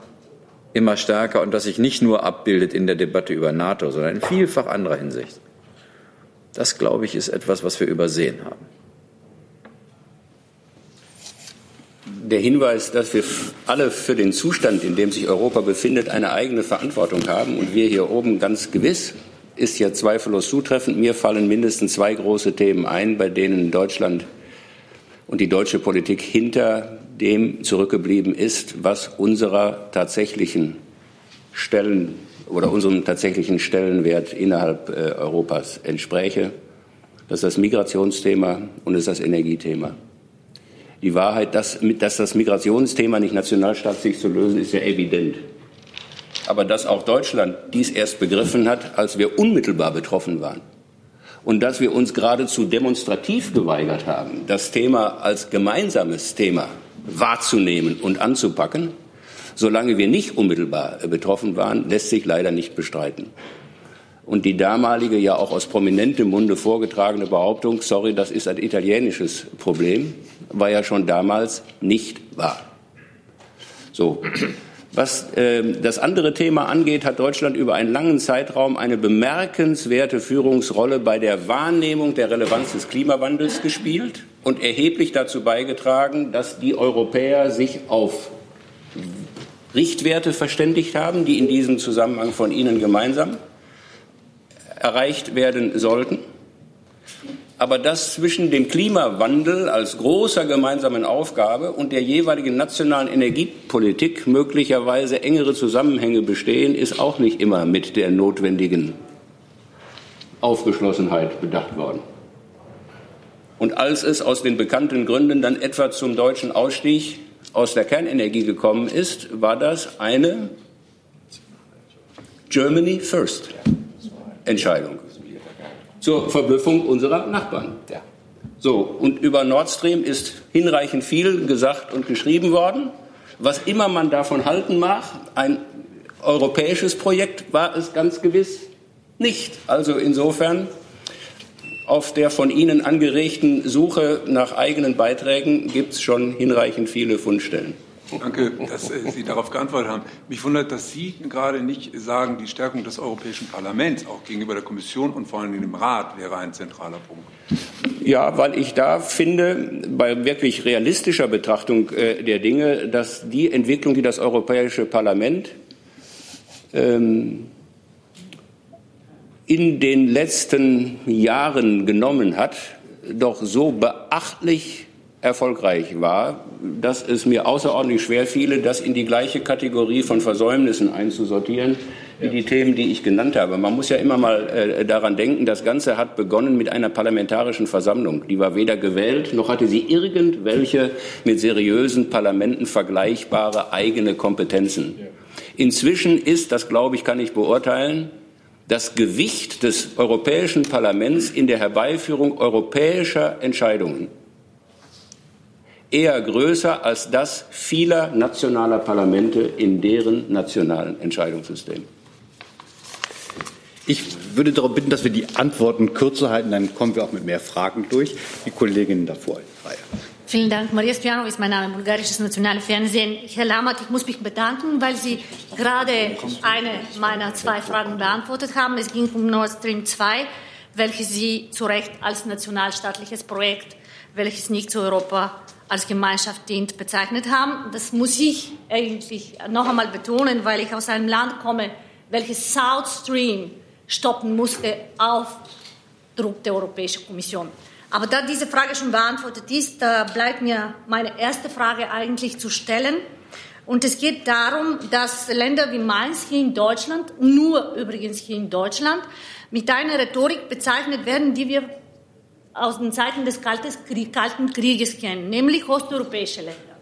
immer stärker und das sich nicht nur abbildet in der Debatte über NATO, sondern in vielfach anderer Hinsicht. Das, glaube ich, ist etwas, was wir übersehen haben. Der Hinweis, dass wir alle für den Zustand, in dem sich Europa befindet, eine eigene Verantwortung haben und wir hier oben ganz gewiss, ist ja zweifellos zutreffend. Mir fallen mindestens zwei große Themen ein, bei denen Deutschland und die deutsche Politik hinter dem zurückgeblieben ist, was unserer tatsächlichen Stellen oder unserem tatsächlichen Stellenwert innerhalb äh, Europas entspräche. Das ist das Migrationsthema und das ist das Energiethema. Die Wahrheit, dass, dass das Migrationsthema nicht nationalstaatlich zu lösen ist, ja evident. aber dass auch Deutschland dies erst begriffen hat, als wir unmittelbar betroffen waren. Und dass wir uns geradezu demonstrativ geweigert haben, das Thema als gemeinsames Thema wahrzunehmen und anzupacken, solange wir nicht unmittelbar betroffen waren, lässt sich leider nicht bestreiten. Und die damalige, ja auch aus prominentem Munde vorgetragene Behauptung, sorry, das ist ein italienisches Problem, war ja schon damals nicht wahr. So. Was äh, das andere Thema angeht, hat Deutschland über einen langen Zeitraum eine bemerkenswerte Führungsrolle bei der Wahrnehmung der Relevanz des Klimawandels gespielt und erheblich dazu beigetragen, dass die Europäer sich auf Richtwerte verständigt haben, die in diesem Zusammenhang von Ihnen gemeinsam erreicht werden sollten aber dass zwischen dem Klimawandel als großer gemeinsamen Aufgabe und der jeweiligen nationalen Energiepolitik möglicherweise engere Zusammenhänge bestehen, ist auch nicht immer mit der notwendigen Aufgeschlossenheit bedacht worden. Und als es aus den bekannten Gründen dann etwa zum deutschen Ausstieg aus der Kernenergie gekommen ist, war das eine Germany First Entscheidung zur Verblüffung unserer Nachbarn. So, und über Nord Stream ist hinreichend viel gesagt und geschrieben worden. Was immer man davon halten mag, ein europäisches Projekt war es ganz gewiss nicht. Also insofern auf der von Ihnen angeregten Suche nach eigenen Beiträgen gibt es schon hinreichend viele Fundstellen. Danke, dass äh, Sie darauf geantwortet haben. Mich wundert, dass Sie gerade nicht sagen, die Stärkung des Europäischen Parlaments auch gegenüber der Kommission und vor allem dem Rat wäre ein zentraler Punkt. Ja, weil ich da finde, bei wirklich realistischer Betrachtung äh, der Dinge, dass die Entwicklung, die das Europäische Parlament ähm, in den letzten Jahren genommen hat, doch so beachtlich erfolgreich war, dass es mir außerordentlich schwer fiele, das in die gleiche Kategorie von Versäumnissen einzusortieren, wie die Themen, die ich genannt habe. Man muss ja immer mal äh, daran denken, das Ganze hat begonnen mit einer parlamentarischen Versammlung. Die war weder gewählt, noch hatte sie irgendwelche mit seriösen Parlamenten vergleichbare eigene Kompetenzen. Inzwischen ist, das glaube ich, kann ich beurteilen, das Gewicht des Europäischen Parlaments in der Herbeiführung europäischer Entscheidungen eher größer als das vieler nationaler Parlamente in deren nationalen Entscheidungssystemen. Ich würde darum bitten, dass wir die Antworten kürzer halten, dann kommen wir auch mit mehr Fragen durch. Die Kollegin davor. Reihe. Vielen Dank. Maria Stojanov ist mein Name, bulgarisches Nationale Fernsehen. Herr Lammert, ich muss mich bedanken, weil Sie gerade eine meiner zwei Fragen beantwortet haben. Es ging um Nord Stream 2, welches Sie zu Recht als nationalstaatliches Projekt, welches nicht zu Europa als Gemeinschaft dient, bezeichnet haben. Das muss ich eigentlich noch einmal betonen, weil ich aus einem Land komme, welches South Stream stoppen musste auf Druck der Europäischen Kommission. Aber da diese Frage schon beantwortet ist, bleibt mir meine erste Frage eigentlich zu stellen. Und es geht darum, dass Länder wie Mainz hier in Deutschland, nur übrigens hier in Deutschland, mit einer Rhetorik bezeichnet werden, die wir aus den Zeiten des Kalten Krieges kennen, nämlich osteuropäische Länder.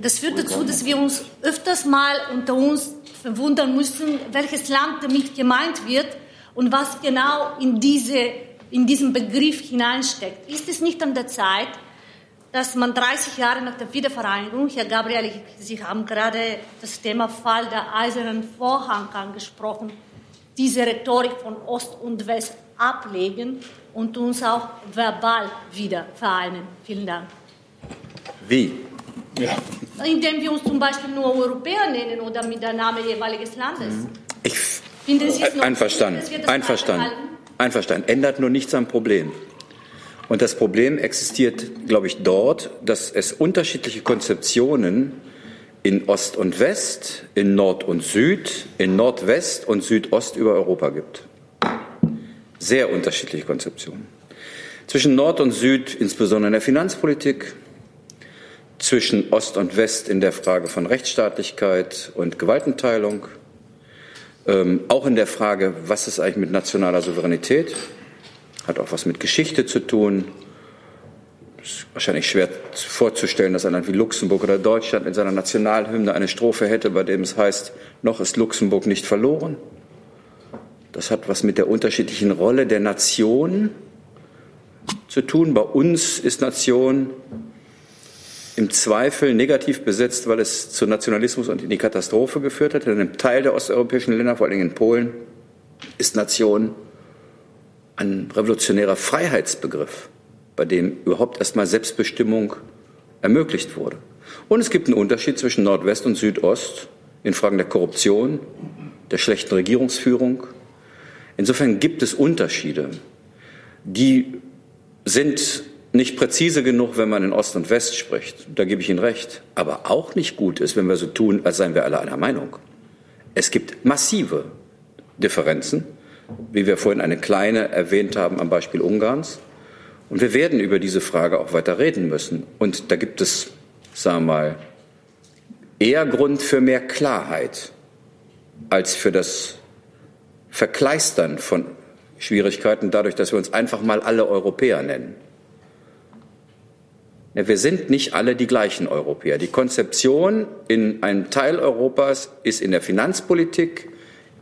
Das führt dazu, dass wir uns öfters mal unter uns verwundern müssen, welches Land damit gemeint wird und was genau in, diese, in diesen Begriff hineinsteckt. Ist es nicht an der Zeit, dass man 30 Jahre nach der Wiedervereinigung, Herr Gabriel, Sie haben gerade das Thema Fall der Eisernen Vorhang angesprochen, diese Rhetorik von Ost und West ablegen und uns auch verbal wieder vereinen. Vielen Dank. Wie? Ja. Indem wir uns zum Beispiel nur Europäer nennen oder mit der Name jeweiliges Landes. Ich finde, es ist einverstanden. Einverstanden. Einverstanden. Ändert nur nichts am Problem. Und das Problem existiert, glaube ich, dort, dass es unterschiedliche Konzeptionen in Ost und West, in Nord und Süd, in Nordwest und Südost über Europa gibt. Sehr unterschiedliche Konzeptionen. Zwischen Nord und Süd, insbesondere in der Finanzpolitik, zwischen Ost und West in der Frage von Rechtsstaatlichkeit und Gewaltenteilung, ähm, auch in der Frage, was ist eigentlich mit nationaler Souveränität, hat auch was mit Geschichte zu tun, ist wahrscheinlich schwer vorzustellen, dass ein Land wie Luxemburg oder Deutschland in seiner Nationalhymne eine Strophe hätte, bei dem es heißt, noch ist Luxemburg nicht verloren. Das hat was mit der unterschiedlichen Rolle der Nation zu tun. Bei uns ist Nation im Zweifel negativ besetzt, weil es zu Nationalismus und in die Katastrophe geführt hat. In einem Teil der osteuropäischen Länder, vor allem in Polen, ist Nation ein revolutionärer Freiheitsbegriff, bei dem überhaupt erstmal Selbstbestimmung ermöglicht wurde. Und es gibt einen Unterschied zwischen Nordwest und Südost in Fragen der Korruption, der schlechten Regierungsführung. Insofern gibt es Unterschiede, die sind nicht präzise genug, wenn man in Ost und West spricht. Da gebe ich Ihnen recht. Aber auch nicht gut ist, wenn wir so tun, als seien wir alle einer Meinung. Es gibt massive Differenzen, wie wir vorhin eine kleine erwähnt haben am Beispiel Ungarns. Und wir werden über diese Frage auch weiter reden müssen. Und da gibt es, sagen wir mal, eher Grund für mehr Klarheit als für das Verkleistern von Schwierigkeiten dadurch, dass wir uns einfach mal alle Europäer nennen. Wir sind nicht alle die gleichen Europäer. Die Konzeption in einem Teil Europas ist in der Finanzpolitik,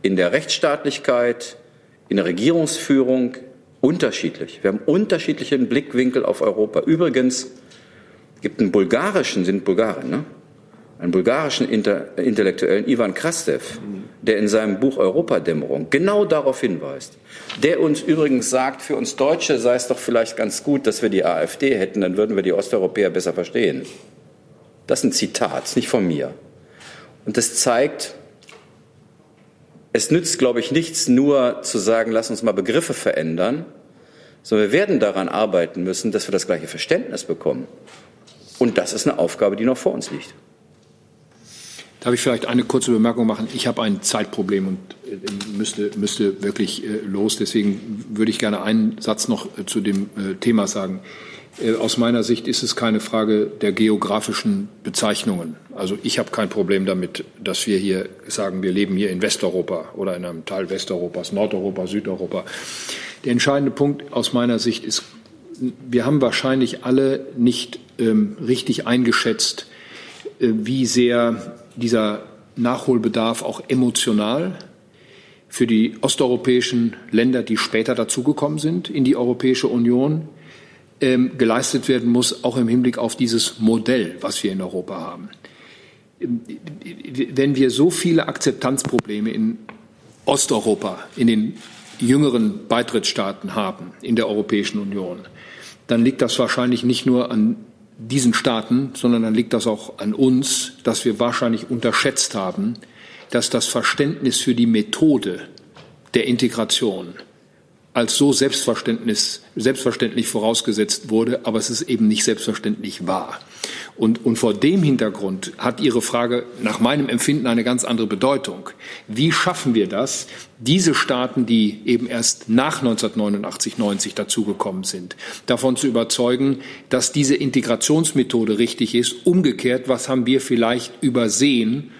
in der Rechtsstaatlichkeit, in der Regierungsführung unterschiedlich. Wir haben unterschiedlichen Blickwinkel auf Europa. Übrigens gibt einen bulgarischen, sind Bulgaren, ne? einen bulgarischen Inter Intellektuellen, Ivan Krastev, der in seinem Buch Europadämmerung genau darauf hinweist. Der uns übrigens sagt, für uns Deutsche sei es doch vielleicht ganz gut, dass wir die AfD hätten, dann würden wir die Osteuropäer besser verstehen. Das ist ein Zitat, nicht von mir. Und das zeigt, es nützt, glaube ich, nichts nur zu sagen, lass uns mal Begriffe verändern, sondern wir werden daran arbeiten müssen, dass wir das gleiche Verständnis bekommen. Und das ist eine Aufgabe, die noch vor uns liegt. Darf ich vielleicht eine kurze Bemerkung machen? Ich habe ein Zeitproblem und äh, müsste, müsste wirklich äh, los. Deswegen würde ich gerne einen Satz noch äh, zu dem Thema sagen. Aus meiner Sicht ist es keine Frage der geografischen Bezeichnungen. Also ich habe kein Problem damit, dass wir hier sagen, wir leben hier in Westeuropa oder in einem Teil Westeuropas, Nordeuropa, Südeuropa. Der entscheidende Punkt aus meiner Sicht ist, wir haben wahrscheinlich alle nicht ähm, richtig eingeschätzt, äh, wie sehr dieser Nachholbedarf auch emotional für die osteuropäischen Länder, die später dazugekommen sind in die Europäische Union, ähm, geleistet werden muss, auch im Hinblick auf dieses Modell, was wir in Europa haben. Ähm, wenn wir so viele Akzeptanzprobleme in Osteuropa, in den jüngeren Beitrittsstaaten haben, in der Europäischen Union, dann liegt das wahrscheinlich nicht nur an diesen Staaten, sondern dann liegt das auch an uns, dass wir wahrscheinlich unterschätzt haben, dass das Verständnis für die Methode der Integration als so selbstverständlich, vorausgesetzt wurde, aber es ist eben nicht selbstverständlich war. Und, und vor dem Hintergrund hat Ihre Frage nach meinem Empfinden eine ganz andere Bedeutung. Wie schaffen wir das, diese Staaten, die eben erst nach 1989, 90 dazugekommen sind, davon zu überzeugen, dass diese Integrationsmethode richtig ist? Umgekehrt, was haben wir vielleicht übersehen?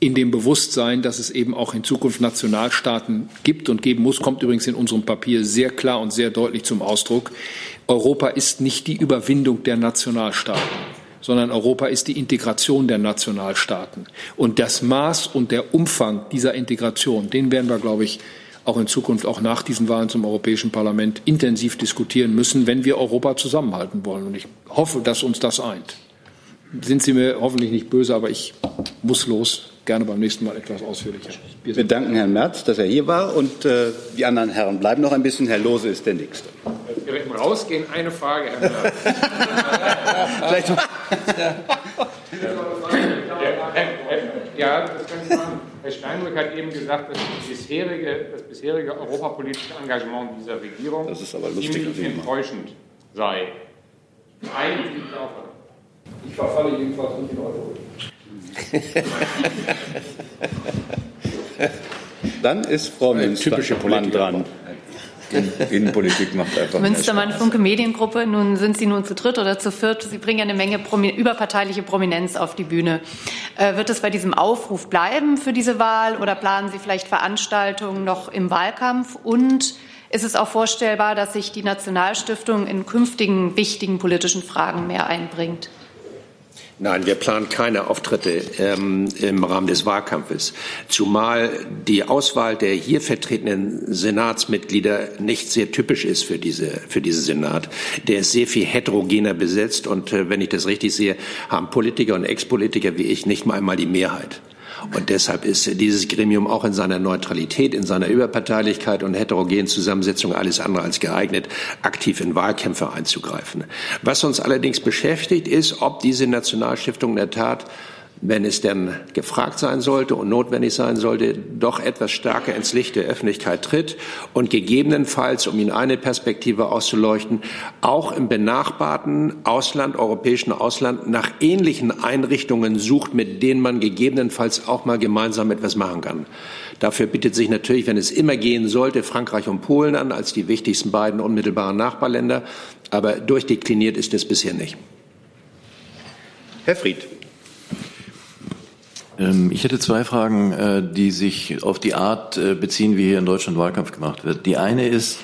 in dem Bewusstsein, dass es eben auch in Zukunft Nationalstaaten gibt und geben muss, kommt übrigens in unserem Papier sehr klar und sehr deutlich zum Ausdruck. Europa ist nicht die Überwindung der Nationalstaaten sondern Europa ist die Integration der Nationalstaaten. Und das Maß und der Umfang dieser Integration, den werden wir, glaube ich, auch in Zukunft, auch nach diesen Wahlen zum Europäischen Parlament intensiv diskutieren müssen, wenn wir Europa zusammenhalten wollen. Und ich hoffe, dass uns das eint. Sind Sie mir hoffentlich nicht böse, aber ich muss los. Gerne beim nächsten Mal etwas ausführlicher. Wir, Wir danken Herrn Merz, dass er hier war. Und äh, die anderen Herren bleiben noch ein bisschen. Herr Lose ist der Nächste. Direkt im Rausgehen eine Frage, Herr Merz. Vielleicht ja, das kann ich machen. Herr Steinbrück hat eben gesagt, dass das bisherige, das bisherige europapolitische Engagement dieser Regierung das ist aber lustig, ziemlich enttäuschend sei. Auch. Ich verfalle jedenfalls nicht in Euro. Dann ist Frau Münstermann dran. Innenpolitik macht einfach Münstermann Funke Mediengruppe. Nun sind Sie nun zu dritt oder zu viert. Sie bringen ja eine Menge Promi überparteiliche Prominenz auf die Bühne. Äh, wird es bei diesem Aufruf bleiben für diese Wahl oder planen Sie vielleicht Veranstaltungen noch im Wahlkampf? Und Ist es auch vorstellbar, dass sich die Nationalstiftung in künftigen wichtigen politischen Fragen mehr einbringt? Nein, wir planen keine Auftritte ähm, im Rahmen des Wahlkampfes, zumal die Auswahl der hier vertretenen Senatsmitglieder nicht sehr typisch ist für diese für diesen Senat. Der ist sehr viel heterogener besetzt und äh, wenn ich das richtig sehe, haben Politiker und Ex-Politiker wie ich nicht mal einmal die Mehrheit. Und deshalb ist dieses Gremium auch in seiner Neutralität, in seiner Überparteilichkeit und heterogenen Zusammensetzung alles andere als geeignet, aktiv in Wahlkämpfe einzugreifen. Was uns allerdings beschäftigt, ist, ob diese Nationalstiftung in der Tat wenn es denn gefragt sein sollte und notwendig sein sollte, doch etwas stärker ins Licht der Öffentlichkeit tritt und gegebenenfalls, um Ihnen eine Perspektive auszuleuchten, auch im benachbarten Ausland, europäischen Ausland, nach ähnlichen Einrichtungen sucht, mit denen man gegebenenfalls auch mal gemeinsam etwas machen kann. Dafür bietet sich natürlich, wenn es immer gehen sollte, Frankreich und Polen an als die wichtigsten beiden unmittelbaren Nachbarländer. Aber durchdekliniert ist es bisher nicht. Herr Fried. Ähm, ich hätte zwei Fragen, äh, die sich auf die Art äh, beziehen, wie hier in Deutschland Wahlkampf gemacht wird. Die eine ist,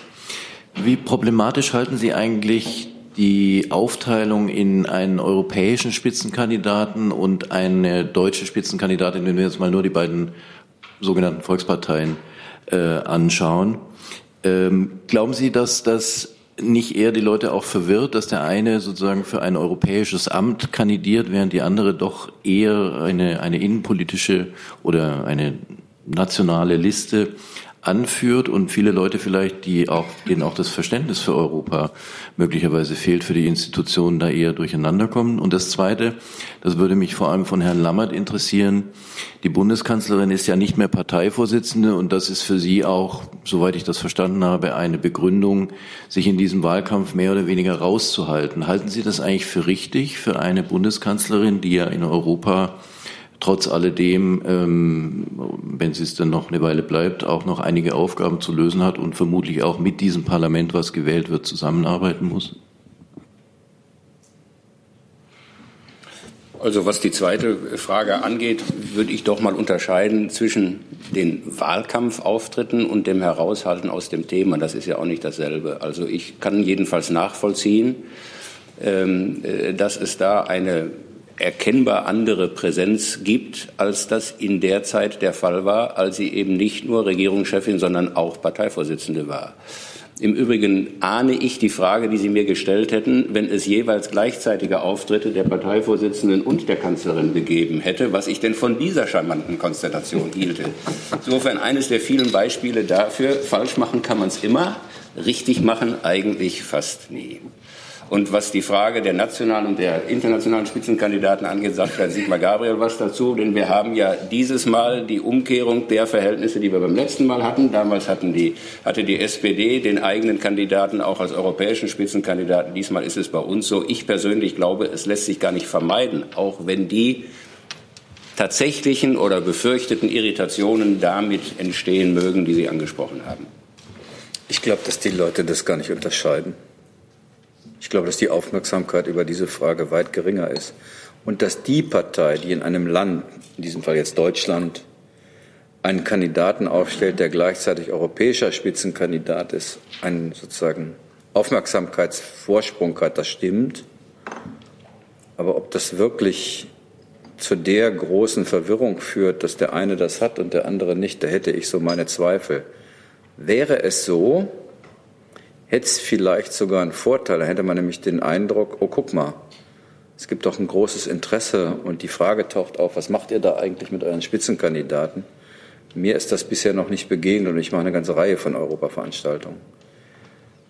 wie problematisch halten Sie eigentlich die Aufteilung in einen europäischen Spitzenkandidaten und eine deutsche Spitzenkandidatin, wenn wir jetzt mal nur die beiden sogenannten Volksparteien äh, anschauen. Ähm, glauben Sie, dass das nicht eher die Leute auch verwirrt, dass der eine sozusagen für ein europäisches Amt kandidiert, während die andere doch eher eine, eine innenpolitische oder eine nationale Liste anführt und viele Leute vielleicht, die auch, denen auch das Verständnis für Europa möglicherweise fehlt, für die Institutionen da eher durcheinander kommen. Und das Zweite, das würde mich vor allem von Herrn Lammert interessieren. Die Bundeskanzlerin ist ja nicht mehr Parteivorsitzende und das ist für Sie auch, soweit ich das verstanden habe, eine Begründung, sich in diesem Wahlkampf mehr oder weniger rauszuhalten. Halten Sie das eigentlich für richtig für eine Bundeskanzlerin, die ja in Europa trotz alledem, ähm, wenn es dann noch eine Weile bleibt, auch noch einige Aufgaben zu lösen hat und vermutlich auch mit diesem Parlament, was gewählt wird, zusammenarbeiten muss? Also was die zweite Frage angeht, würde ich doch mal unterscheiden zwischen den Wahlkampfauftritten und dem Heraushalten aus dem Thema. Das ist ja auch nicht dasselbe. Also ich kann jedenfalls nachvollziehen, ähm, äh, dass es da eine erkennbar andere Präsenz gibt, als das in der Zeit der Fall war, als sie eben nicht nur Regierungschefin, sondern auch Parteivorsitzende war. Im Übrigen ahne ich die Frage, die Sie mir gestellt hätten, wenn es jeweils gleichzeitige Auftritte der Parteivorsitzenden und der Kanzlerin gegeben hätte, was ich denn von dieser charmanten Konstellation hielte. Insofern eines der vielen Beispiele dafür, falsch machen kann man es immer, richtig machen eigentlich fast nie. Und was die Frage der nationalen und der internationalen Spitzenkandidaten angeht, sagt Herr Sigmar Gabriel was dazu, denn wir haben ja dieses Mal die Umkehrung der Verhältnisse, die wir beim letzten Mal hatten. Damals hatten die, hatte die SPD den eigenen Kandidaten auch als europäischen Spitzenkandidaten. Diesmal ist es bei uns so. Ich persönlich glaube, es lässt sich gar nicht vermeiden, auch wenn die tatsächlichen oder befürchteten Irritationen damit entstehen mögen, die Sie angesprochen haben. Ich glaube, dass die Leute das gar nicht unterscheiden. Ich glaube, dass die Aufmerksamkeit über diese Frage weit geringer ist und dass die Partei, die in einem Land, in diesem Fall jetzt Deutschland, einen Kandidaten aufstellt, der gleichzeitig europäischer Spitzenkandidat ist, einen sozusagen Aufmerksamkeitsvorsprung hat, das stimmt. Aber ob das wirklich zu der großen Verwirrung führt, dass der eine das hat und der andere nicht, da hätte ich so meine Zweifel. Wäre es so, hätte es vielleicht sogar einen Vorteil. Da hätte man nämlich den Eindruck, oh guck mal, es gibt doch ein großes Interesse und die Frage taucht auf, was macht ihr da eigentlich mit euren Spitzenkandidaten? Mir ist das bisher noch nicht begegnet und ich mache eine ganze Reihe von Europaveranstaltungen.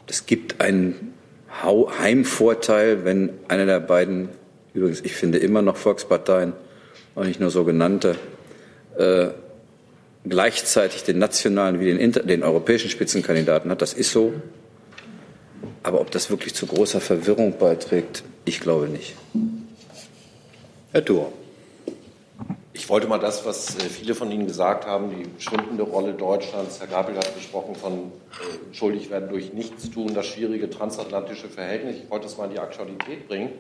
Es gibt einen Heimvorteil, wenn einer der beiden, übrigens, ich finde immer noch Volksparteien, auch nicht nur sogenannte, äh, gleichzeitig den nationalen wie den, den europäischen Spitzenkandidaten hat. Das ist so. Aber ob das wirklich zu großer Verwirrung beiträgt, ich glaube nicht. Herr Thur. Ich wollte mal das, was äh, viele von Ihnen gesagt haben, die schwindende Rolle Deutschlands, Herr Gabriel hat gesprochen von äh, schuldig werden durch Nichtstun, das schwierige transatlantische Verhältnis. Ich wollte das mal in die Aktualität bringen.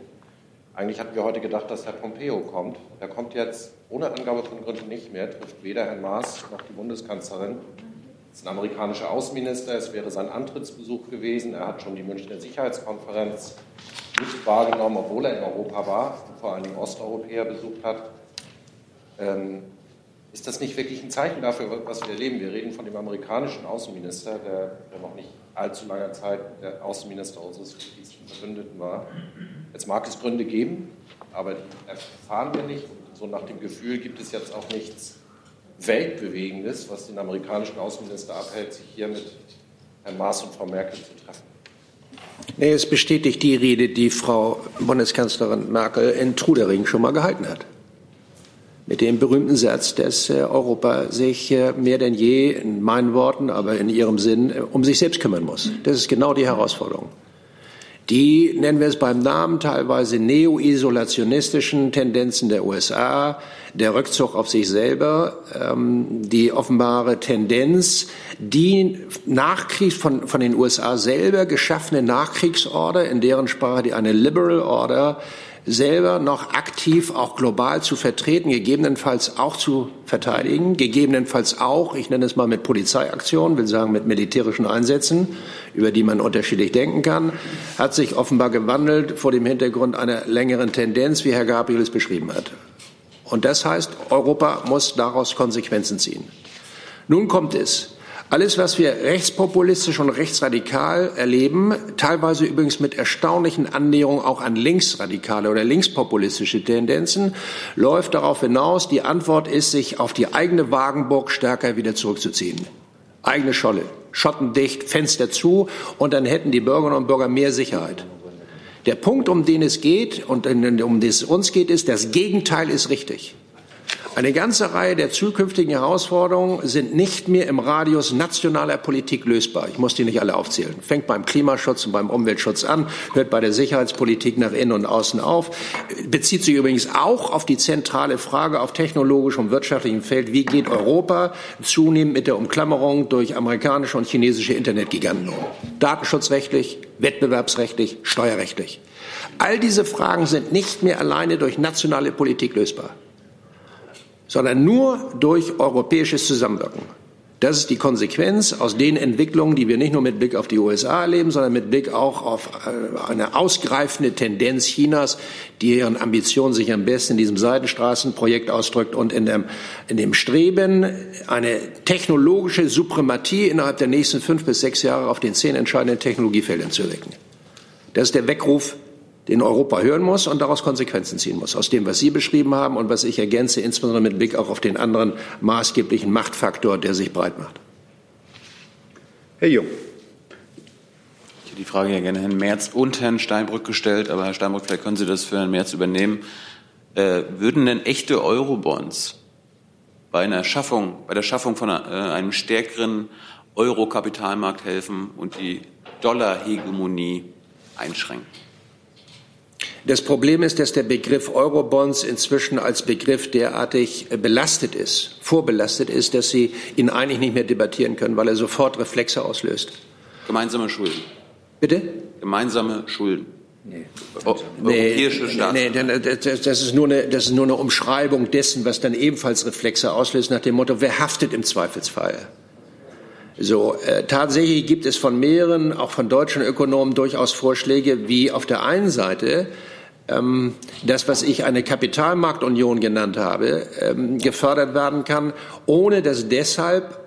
Eigentlich hatten wir heute gedacht, dass Herr Pompeo kommt. Er kommt jetzt ohne Angabe von Gründen nicht mehr, trifft weder Herrn Maas noch die Bundeskanzlerin ist ein amerikanischer Außenminister, es wäre sein Antrittsbesuch gewesen. Er hat schon die Münchner Sicherheitskonferenz nicht wahrgenommen, obwohl er in Europa war und vor allen Dingen Osteuropäer besucht hat. Ähm, ist das nicht wirklich ein Zeichen dafür, was wir erleben? Wir reden von dem amerikanischen Außenminister, der, der noch nicht allzu langer Zeit der Außenminister unseres wichtigsten Verbündeten war. Jetzt mag es Gründe geben, aber die erfahren wir nicht. Und so nach dem Gefühl gibt es jetzt auch nichts Weltbewegendes, was den amerikanischen Außenminister abhält, sich hier mit Herrn Maas und Frau Merkel zu treffen. Nee, es bestätigt die Rede, die Frau Bundeskanzlerin Merkel in Trudering schon mal gehalten hat. Mit dem berühmten Satz, dass äh, Europa sich äh, mehr denn je, in meinen Worten, aber in ihrem Sinn, äh, um sich selbst kümmern muss. Das ist genau die Herausforderung die, nennen wir es beim Namen, teilweise neo-isolationistischen Tendenzen der USA, der Rückzug auf sich selber, ähm, die offenbare Tendenz, die Nachkriegs von, von den USA selber geschaffene Nachkriegsorder, in deren Sprache die eine Liberal Order selber noch aktiv auch global zu vertreten, gegebenenfalls auch zu verteidigen, gegebenenfalls auch, ich nenne es mal mit Polizeiaktionen, will sagen mit militärischen Einsätzen, über die man unterschiedlich denken kann, hat sich offenbar gewandelt vor dem Hintergrund einer längeren Tendenz, wie Herr Gabriel es beschrieben hat. Und das heißt, Europa muss daraus Konsequenzen ziehen. Nun kommt es alles, was wir rechtspopulistisch und rechtsradikal erleben, teilweise übrigens mit erstaunlichen Annäherungen auch an linksradikale oder linkspopulistische Tendenzen, läuft darauf hinaus, die Antwort ist, sich auf die eigene Wagenburg stärker wieder zurückzuziehen. Eigene Scholle, schottendicht, Fenster zu, und dann hätten die Bürgerinnen und Bürger mehr Sicherheit. Der Punkt, um den es geht und um den es uns geht, ist, das Gegenteil ist richtig. Eine ganze Reihe der zukünftigen Herausforderungen sind nicht mehr im Radius nationaler Politik lösbar. Ich muss die nicht alle aufzählen. Fängt beim Klimaschutz und beim Umweltschutz an, hört bei der Sicherheitspolitik nach innen und außen auf, bezieht sich übrigens auch auf die zentrale Frage auf technologischem und wirtschaftlichem Feld, wie geht Europa zunehmend mit der Umklammerung durch amerikanische und chinesische Internetgiganten um. Datenschutzrechtlich, wettbewerbsrechtlich, steuerrechtlich. All diese Fragen sind nicht mehr alleine durch nationale Politik lösbar sondern nur durch europäisches Zusammenwirken. Das ist die Konsequenz aus den Entwicklungen, die wir nicht nur mit Blick auf die USA erleben, sondern mit Blick auch auf äh, eine ausgreifende Tendenz Chinas, die ihren Ambitionen sich am besten in diesem Seidenstraßenprojekt ausdrückt und in dem, in dem Streben, eine technologische Suprematie innerhalb der nächsten fünf bis sechs Jahre auf den zehn entscheidenden Technologiefeldern zu erwecken. Das ist der Weckruf den Europa hören muss und daraus Konsequenzen ziehen muss. Aus dem, was Sie beschrieben haben und was ich ergänze, insbesondere mit Blick auch auf den anderen maßgeblichen Machtfaktor, der sich breit macht. Herr Jung. Ich hätte die Frage ja gerne Herrn Merz und Herrn Steinbrück gestellt, aber Herr Steinbrück, vielleicht können Sie das für Herrn Merz übernehmen. Äh, würden denn echte Eurobonds bei einer Schaffung, bei der Schaffung von einer, äh, einem stärkeren Euro-Kapitalmarkt helfen und die Dollar-Hegemonie einschränken? Das Problem ist, dass der Begriff Eurobonds inzwischen als Begriff derartig belastet ist, vorbelastet ist, dass Sie ihn eigentlich nicht mehr debattieren können, weil er sofort Reflexe auslöst. Gemeinsame Schulden. Bitte? Gemeinsame Schulden. Nee. Europäische Staaten. Nee, nee, das, ist nur eine, das ist nur eine Umschreibung dessen, was dann ebenfalls Reflexe auslöst, nach dem Motto, wer haftet im Zweifelsfall? So, äh, tatsächlich gibt es von mehreren, auch von deutschen Ökonomen, durchaus Vorschläge, wie auf der einen Seite das, was ich eine Kapitalmarktunion genannt habe, ähm, gefördert werden kann, ohne dass deshalb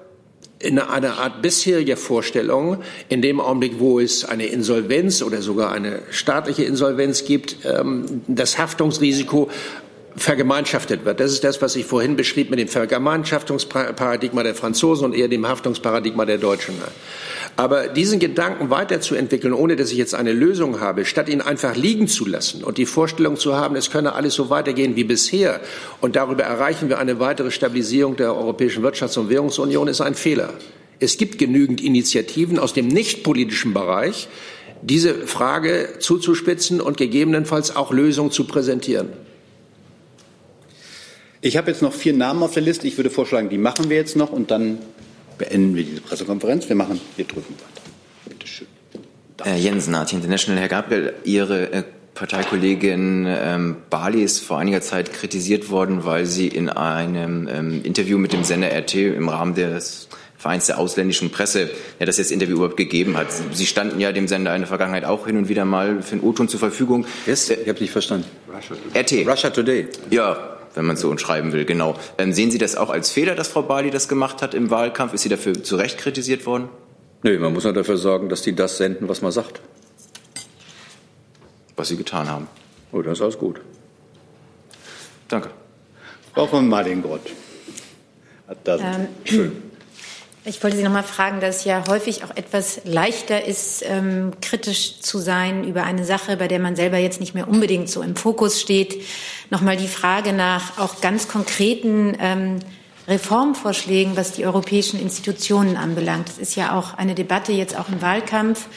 in einer Art bisheriger Vorstellung, in dem Augenblick, wo es eine Insolvenz oder sogar eine staatliche Insolvenz gibt, ähm, das Haftungsrisiko vergemeinschaftet wird. Das ist das, was ich vorhin beschrieb mit dem Vergemeinschaftungsparadigma der Franzosen und eher dem Haftungsparadigma der Deutschen. Aber diesen Gedanken weiterzuentwickeln, ohne dass ich jetzt eine Lösung habe, statt ihn einfach liegen zu lassen und die Vorstellung zu haben, es könne alles so weitergehen wie bisher und darüber erreichen wir eine weitere Stabilisierung der Europäischen Wirtschafts- und Währungsunion, ist ein Fehler. Es gibt genügend Initiativen aus dem nichtpolitischen Bereich, diese Frage zuzuspitzen und gegebenenfalls auch Lösungen zu präsentieren. Ich habe jetzt noch vier Namen auf der Liste. Ich würde vorschlagen, die machen wir jetzt noch und dann beenden wir diese Pressekonferenz. Wir machen hier drüben weiter. Bitte schön. Herr Jensen, AT International. Herr Gabriel, Ihre äh, Parteikollegin ähm, Bali ist vor einiger Zeit kritisiert worden, weil sie in einem ähm, Interview mit dem Sender RT im Rahmen des Vereins der ausländischen Presse, der das jetzt Interview überhaupt gegeben hat. Sie standen ja dem Sender in der Vergangenheit auch hin und wieder mal für den O-Ton zur Verfügung. Yes? Ich habe nicht verstanden. RT. Russia Today. Ja, wenn man so umschreiben will, genau. Ähm, sehen Sie das auch als Fehler, dass Frau Bali das gemacht hat im Wahlkampf? Ist sie dafür zu Recht kritisiert worden? Nö, man muss nur dafür sorgen, dass die das senden, was man sagt. Was sie getan haben. Oh, das ist alles gut. Danke. Frau von Maliengrott. Ähm, ich wollte Sie noch mal fragen, dass es ja häufig auch etwas leichter ist, ähm, kritisch zu sein über eine Sache, bei der man selber jetzt nicht mehr unbedingt so im Fokus steht. Noch mal die Frage nach auch ganz konkreten ähm, Reformvorschlägen, was die europäischen Institutionen anbelangt. Das ist ja auch eine Debatte jetzt auch im Wahlkampf.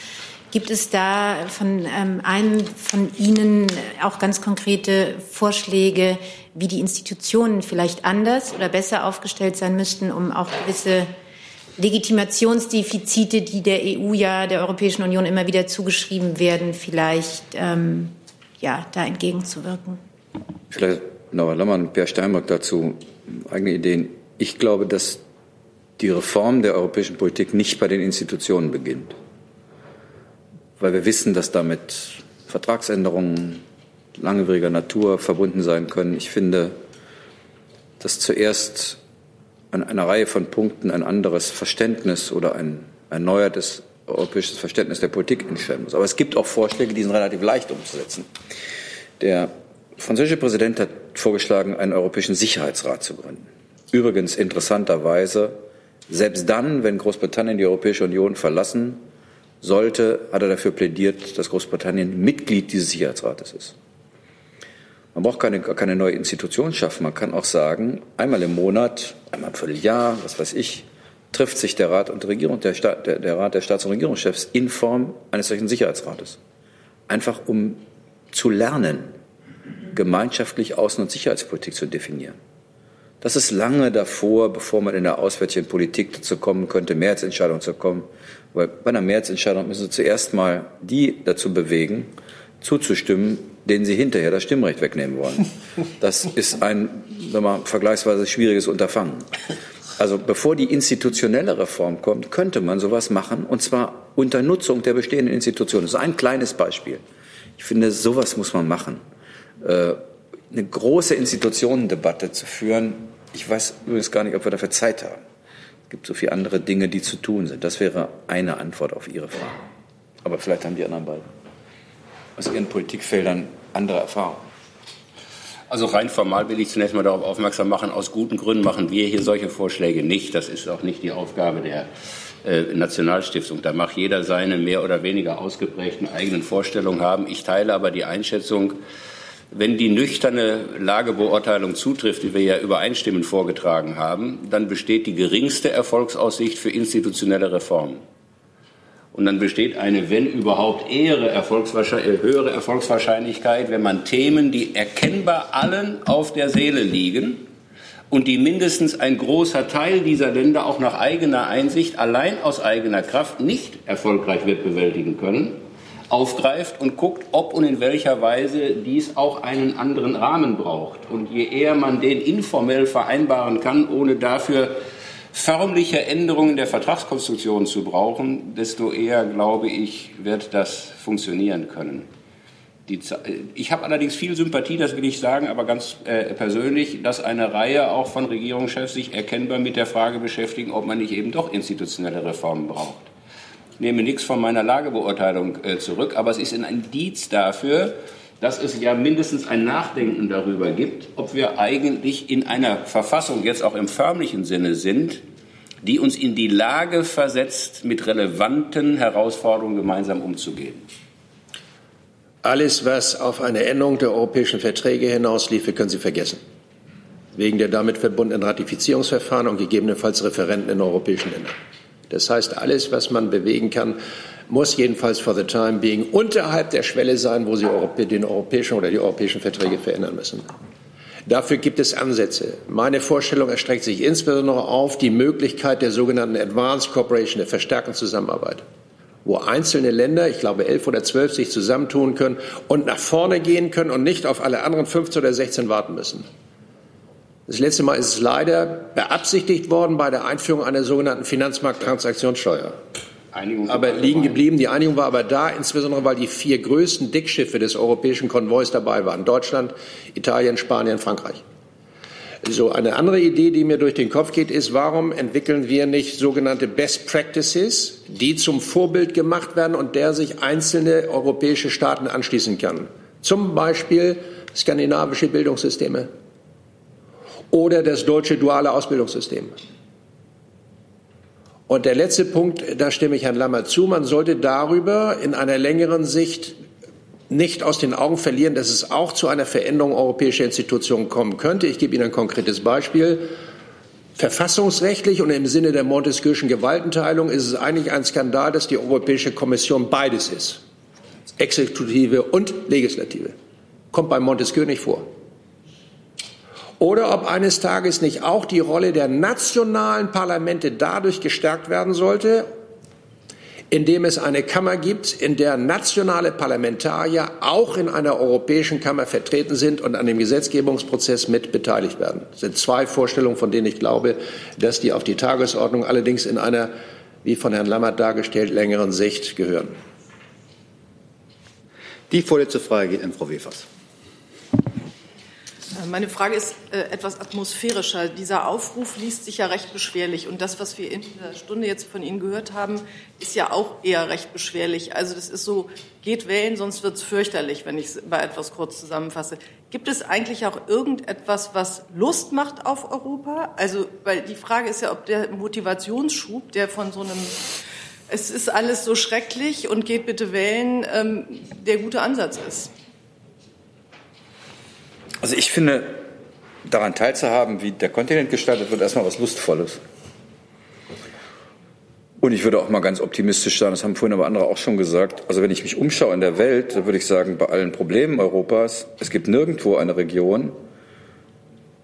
Gibt es da von ähm, einem von Ihnen auch ganz konkrete Vorschläge, wie die Institutionen vielleicht anders oder besser aufgestellt sein müssten, um auch gewisse Legitimationsdefizite, die der EU ja, der Europäischen Union immer wieder zugeschrieben werden, vielleicht ähm, ja, da entgegenzuwirken? Vielleicht Laura Lammann, Per Steinbrück dazu eigene Ideen. Ich glaube, dass die Reform der europäischen Politik nicht bei den Institutionen beginnt weil wir wissen, dass damit Vertragsänderungen langwieriger Natur verbunden sein können. Ich finde, dass zuerst an einer Reihe von Punkten ein anderes Verständnis oder ein erneuertes europäisches Verständnis der Politik entstehen muss. Aber es gibt auch Vorschläge, die sind relativ leicht umzusetzen. Der französische Präsident hat vorgeschlagen, einen europäischen Sicherheitsrat zu gründen. Übrigens interessanterweise, selbst dann, wenn Großbritannien die Europäische Union verlassen sollte, hat er dafür plädiert, dass Großbritannien Mitglied dieses Sicherheitsrates ist. Man braucht keine, keine neue Institution schaffen. Man kann auch sagen, einmal im Monat, einmal im Vierteljahr, was weiß ich, trifft sich der Rat und Regierung, der, Staat, der, der Rat der Staats- und Regierungschefs in Form eines solchen Sicherheitsrates. Einfach um zu lernen, gemeinschaftlich Außen- und Sicherheitspolitik zu definieren. Das ist lange davor, bevor man in der auswärtigen Politik dazu kommen könnte, Mehrheitsentscheidungen zu kommen, weil bei einer Mehrheitsentscheidung müssen Sie zuerst mal die dazu bewegen, zuzustimmen, denen Sie hinterher das Stimmrecht wegnehmen wollen. Das ist ein wir, vergleichsweise schwieriges Unterfangen. Also bevor die institutionelle Reform kommt, könnte man sowas machen, und zwar unter Nutzung der bestehenden Institutionen. Das ist ein kleines Beispiel. Ich finde, sowas muss man machen. Äh, eine große Institutionendebatte zu führen, ich weiß übrigens gar nicht, ob wir dafür Zeit haben gibt so viele andere Dinge, die zu tun sind. Das wäre eine Antwort auf Ihre Frage. Aber vielleicht haben die anderen beiden aus ihren Politikfeldern andere Erfahrungen. Also rein formal will ich zunächst mal darauf aufmerksam machen, aus guten Gründen machen wir hier solche Vorschläge nicht. Das ist auch nicht die Aufgabe der äh, Nationalstiftung. Da mag jeder seine mehr oder weniger ausgeprägten eigenen Vorstellungen haben. Ich teile aber die Einschätzung, wenn die nüchterne Lagebeurteilung zutrifft, die wir ja übereinstimmend vorgetragen haben, dann besteht die geringste Erfolgsaussicht für institutionelle Reformen. Und dann besteht eine, wenn überhaupt, ehere Erfolgswahrscheinlich höhere Erfolgswahrscheinlichkeit, wenn man Themen, die erkennbar allen auf der Seele liegen und die mindestens ein großer Teil dieser Länder auch nach eigener Einsicht allein aus eigener Kraft nicht erfolgreich wird bewältigen können, aufgreift und guckt, ob und in welcher Weise dies auch einen anderen Rahmen braucht. Und je eher man den informell vereinbaren kann, ohne dafür förmliche Änderungen der Vertragskonstruktion zu brauchen, desto eher, glaube ich, wird das funktionieren können. Die, ich habe allerdings viel Sympathie, das will ich sagen, aber ganz äh, persönlich, dass eine Reihe auch von Regierungschefs sich erkennbar mit der Frage beschäftigen, ob man nicht eben doch institutionelle Reformen braucht. Ich nehme nichts von meiner Lagebeurteilung äh, zurück, aber es ist ein Indiz dafür, dass es ja mindestens ein Nachdenken darüber gibt, ob wir eigentlich in einer Verfassung jetzt auch im förmlichen Sinne sind, die uns in die Lage versetzt, mit relevanten Herausforderungen gemeinsam umzugehen. Alles, was auf eine Änderung der europäischen Verträge hinausliefe, können Sie vergessen. Wegen der damit verbundenen Ratifizierungsverfahren und gegebenenfalls Referenten in europäischen Ländern. Das heißt, alles, was man bewegen kann, muss jedenfalls for the time being unterhalb der Schwelle sein, wo Sie den europäischen oder die europäischen Verträge verändern müssen. Dafür gibt es Ansätze. Meine Vorstellung erstreckt sich insbesondere auf die Möglichkeit der sogenannten Advanced Cooperation, der verstärkten Zusammenarbeit, wo einzelne Länder, ich glaube elf oder zwölf, sich zusammentun können und nach vorne gehen können und nicht auf alle anderen 15 oder 16 warten müssen. Das letzte Mal ist es leider beabsichtigt worden bei der Einführung einer sogenannten Finanzmarkttransaktionssteuer. Aber liegen geblieben. Die Einigung war aber da, insbesondere weil die vier größten Dickschiffe des europäischen Konvois dabei waren. Deutschland, Italien, Spanien, Frankreich. So eine andere Idee, die mir durch den Kopf geht, ist, warum entwickeln wir nicht sogenannte Best Practices, die zum Vorbild gemacht werden und der sich einzelne europäische Staaten anschließen kann? Zum Beispiel skandinavische Bildungssysteme oder das deutsche duale Ausbildungssystem. Und der letzte Punkt, da stimme ich Herrn Lammer zu, man sollte darüber in einer längeren Sicht nicht aus den Augen verlieren, dass es auch zu einer Veränderung europäischer Institutionen kommen könnte. Ich gebe Ihnen ein konkretes Beispiel. Verfassungsrechtlich und im Sinne der Montesquieu'schen Gewaltenteilung ist es eigentlich ein Skandal, dass die Europäische Kommission beides ist. Exekutive und Legislative. Kommt bei Montesquieu nicht vor. Oder ob eines Tages nicht auch die Rolle der nationalen Parlamente dadurch gestärkt werden sollte, indem es eine Kammer gibt, in der nationale Parlamentarier auch in einer europäischen Kammer vertreten sind und an dem Gesetzgebungsprozess mit beteiligt werden. Das sind zwei Vorstellungen, von denen ich glaube, dass die auf die Tagesordnung allerdings in einer, wie von Herrn Lammert dargestellt, längeren Sicht gehören. Die vorletzte Frage geht an Frau Wefers. Äh, meine Frage ist äh, etwas atmosphärischer. Dieser Aufruf liest sich ja recht beschwerlich. Und das, was wir in der Stunde jetzt von Ihnen gehört haben, ist ja auch eher recht beschwerlich. Also das ist so, geht wählen, sonst wird es fürchterlich, wenn ich es bei etwas kurz zusammenfasse. Gibt es eigentlich auch irgendetwas, was Lust macht auf Europa? Also, weil die Frage ist ja, ob der Motivationsschub, der von so einem es ist alles so schrecklich und geht bitte wählen, ähm, der gute Ansatz ist. Also ich finde, daran teilzuhaben, wie der Kontinent gestaltet wird, erstmal was Lustvolles. Und ich würde auch mal ganz optimistisch sein, das haben vorhin aber andere auch schon gesagt. Also wenn ich mich umschaue in der Welt, dann würde ich sagen, bei allen Problemen Europas, es gibt nirgendwo eine Region,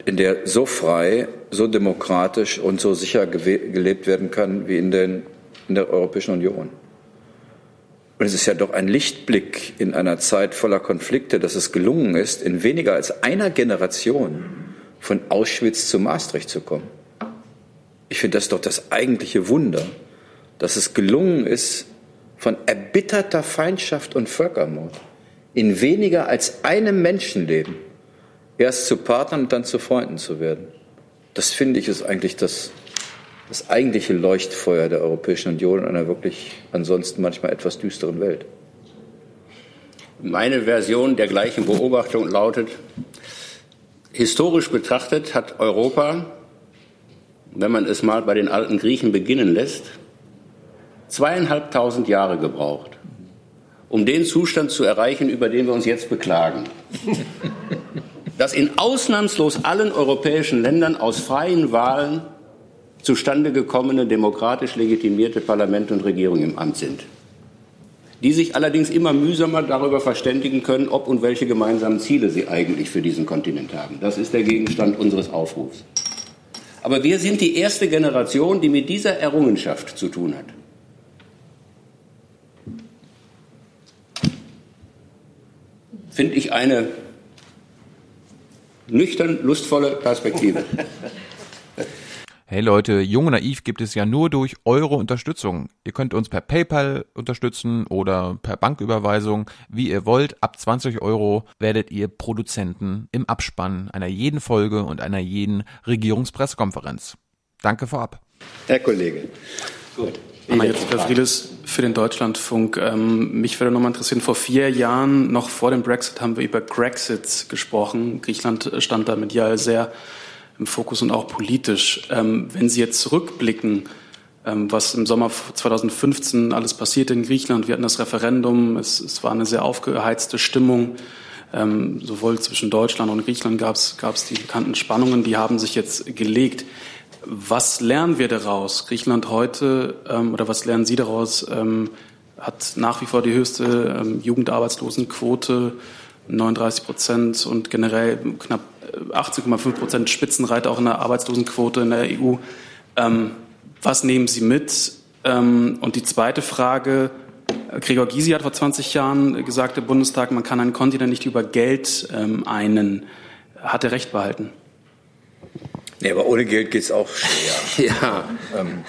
in der so frei, so demokratisch und so sicher gelebt werden kann wie in, den, in der Europäischen Union. Und es ist ja doch ein Lichtblick in einer Zeit voller Konflikte, dass es gelungen ist, in weniger als einer Generation von Auschwitz zu Maastricht zu kommen. Ich finde das doch das eigentliche Wunder, dass es gelungen ist, von erbitterter Feindschaft und Völkermord in weniger als einem Menschenleben erst zu Partnern und dann zu Freunden zu werden. Das finde ich ist eigentlich das das eigentliche Leuchtfeuer der Europäischen Union in einer wirklich ansonsten manchmal etwas düsteren Welt. Meine Version der gleichen Beobachtung lautet, historisch betrachtet hat Europa, wenn man es mal bei den alten Griechen beginnen lässt, zweieinhalbtausend Jahre gebraucht, um den Zustand zu erreichen, über den wir uns jetzt beklagen. Dass in ausnahmslos allen europäischen Ländern aus freien Wahlen zustande gekommene demokratisch legitimierte Parlamente und Regierungen im Amt sind, die sich allerdings immer mühsamer darüber verständigen können, ob und welche gemeinsamen Ziele sie eigentlich für diesen Kontinent haben. Das ist der Gegenstand unseres Aufrufs. Aber wir sind die erste Generation, die mit dieser Errungenschaft zu tun hat. Finde ich eine nüchtern lustvolle Perspektive. Hey Leute, Jung und Naiv gibt es ja nur durch eure Unterstützung. Ihr könnt uns per PayPal unterstützen oder per Banküberweisung, wie ihr wollt. Ab 20 Euro werdet ihr Produzenten im Abspann einer jeden Folge und einer jeden Regierungspressekonferenz. Danke vorab. Herr Kollege. Gut. Einmal jetzt, Herr Friedes, für den Deutschlandfunk. Ähm, mich würde noch mal interessieren, vor vier Jahren, noch vor dem Brexit, haben wir über Grexit gesprochen. Griechenland stand da medial sehr im Fokus und auch politisch. Ähm, wenn Sie jetzt zurückblicken, ähm, was im Sommer 2015 alles passierte in Griechenland, wir hatten das Referendum, es, es war eine sehr aufgeheizte Stimmung. Ähm, sowohl zwischen Deutschland und Griechenland gab es die bekannten Spannungen, die haben sich jetzt gelegt. Was lernen wir daraus? Griechenland heute ähm, oder was lernen Sie daraus? Ähm, hat nach wie vor die höchste ähm, Jugendarbeitslosenquote, 39 Prozent und generell knapp 18,5 Prozent Spitzenreiter auch in der Arbeitslosenquote in der EU. Ähm, was nehmen Sie mit? Ähm, und die zweite Frage, Gregor Gysi hat vor 20 Jahren gesagt im Bundestag, man kann einen Kontinent nicht über Geld ähm, einen. Hat er recht behalten? Nee, aber ohne Geld geht es auch schwer. ja. Ähm,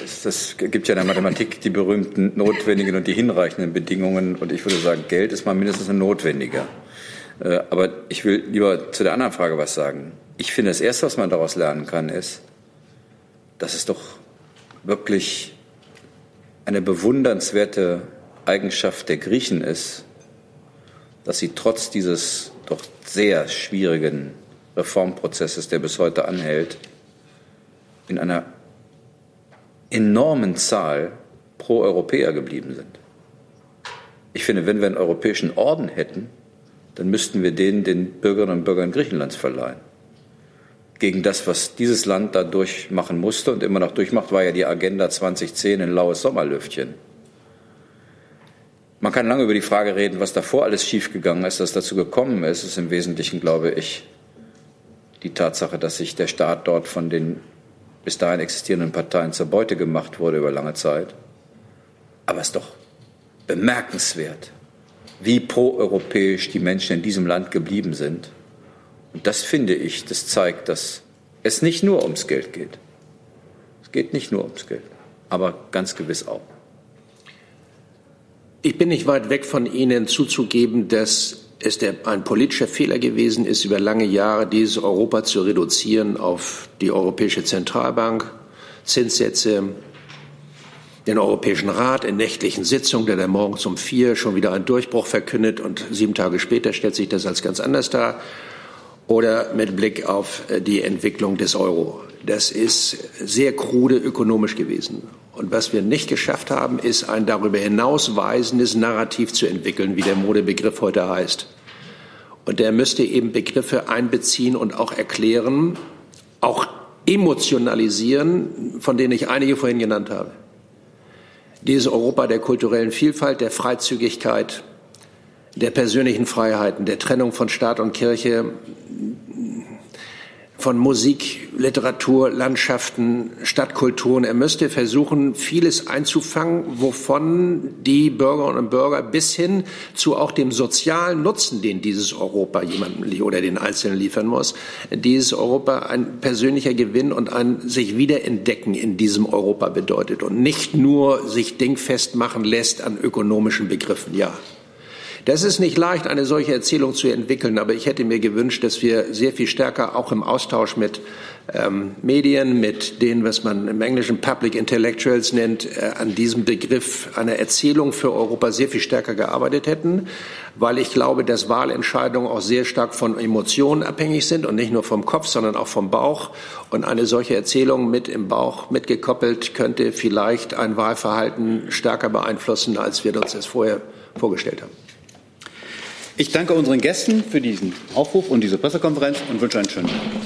das, das, gibt ja in der Mathematik die berühmten notwendigen und die hinreichenden Bedingungen. Und ich würde sagen, Geld ist mal mindestens ein notwendiger. Äh, aber ich will lieber zu der anderen Frage was sagen. Ich finde, das Erste, was man daraus lernen kann, ist, dass es doch wirklich eine bewundernswerte Eigenschaft der Griechen ist, dass sie trotz dieses doch sehr schwierigen Reformprozesses, der bis heute anhält, in einer enormen Zahl pro Europäer geblieben sind. Ich finde, wenn wir einen europäischen Orden hätten, dann müssten wir den den Bürgerinnen und Bürgern Griechenlands verleihen. Gegen das, was dieses Land da durchmachen musste und immer noch durchmacht, war ja die Agenda 2010 ein laues Sommerlüftchen. Man kann lange über die Frage reden, was davor alles schiefgegangen ist, dass dazu gekommen ist. Es ist im Wesentlichen, glaube ich, die Tatsache, dass sich der Staat dort von den bis dahin existierenden Parteien zur Beute gemacht wurde über lange Zeit. Aber es ist doch bemerkenswert, wie proeuropäisch die Menschen in diesem Land geblieben sind. Und das finde ich, das zeigt, dass es nicht nur ums Geld geht. Es geht nicht nur ums Geld, aber ganz gewiss auch. Ich bin nicht weit weg von Ihnen zuzugeben, dass es der, ein politischer Fehler gewesen ist, über lange Jahre dieses Europa zu reduzieren auf die Europäische Zentralbank, Zinssätze, den Europäischen Rat in nächtlichen Sitzungen, der dann morgens um vier schon wieder einen Durchbruch verkündet und sieben Tage später stellt sich das als ganz anders dar. Oder mit Blick auf äh, die Entwicklung des Euro. Das ist sehr krude ökonomisch gewesen. Und was wir nicht geschafft haben, ist ein darüber hinausweisendes Narrativ zu entwickeln, wie der Modebegriff heute heißt. Und der müsste eben Begriffe einbeziehen und auch erklären, auch emotionalisieren, von denen ich einige vorhin genannt habe dieses Europa der kulturellen Vielfalt, der Freizügigkeit, der persönlichen Freiheiten, der Trennung von Staat und Kirche, von Musik, Literatur, Landschaften, Stadtkulturen. Er müsste versuchen, vieles einzufangen, wovon die Bürgerinnen und Bürger bis hin zu auch dem sozialen Nutzen, den dieses Europa jemandem oder den Einzelnen liefern muss, dieses Europa ein persönlicher Gewinn und ein sich wiederentdecken in diesem Europa bedeutet und nicht nur sich dingfest machen lässt an ökonomischen Begriffen. Ja, das ist nicht leicht, eine solche Erzählung zu entwickeln, aber ich hätte mir gewünscht, dass wir sehr viel stärker auch im Austausch mit ähm, Medien, mit denen, was man im Englischen Public Intellectuals nennt, äh, an diesem Begriff einer Erzählung für Europa sehr viel stärker gearbeitet hätten, weil ich glaube, dass Wahlentscheidungen auch sehr stark von Emotionen abhängig sind und nicht nur vom Kopf, sondern auch vom Bauch. Und eine solche Erzählung mit im Bauch mitgekoppelt könnte vielleicht ein Wahlverhalten stärker beeinflussen, als wir uns das vorher vorgestellt haben. Ich danke unseren Gästen für diesen Aufruf und diese Pressekonferenz und wünsche einen schönen Tag.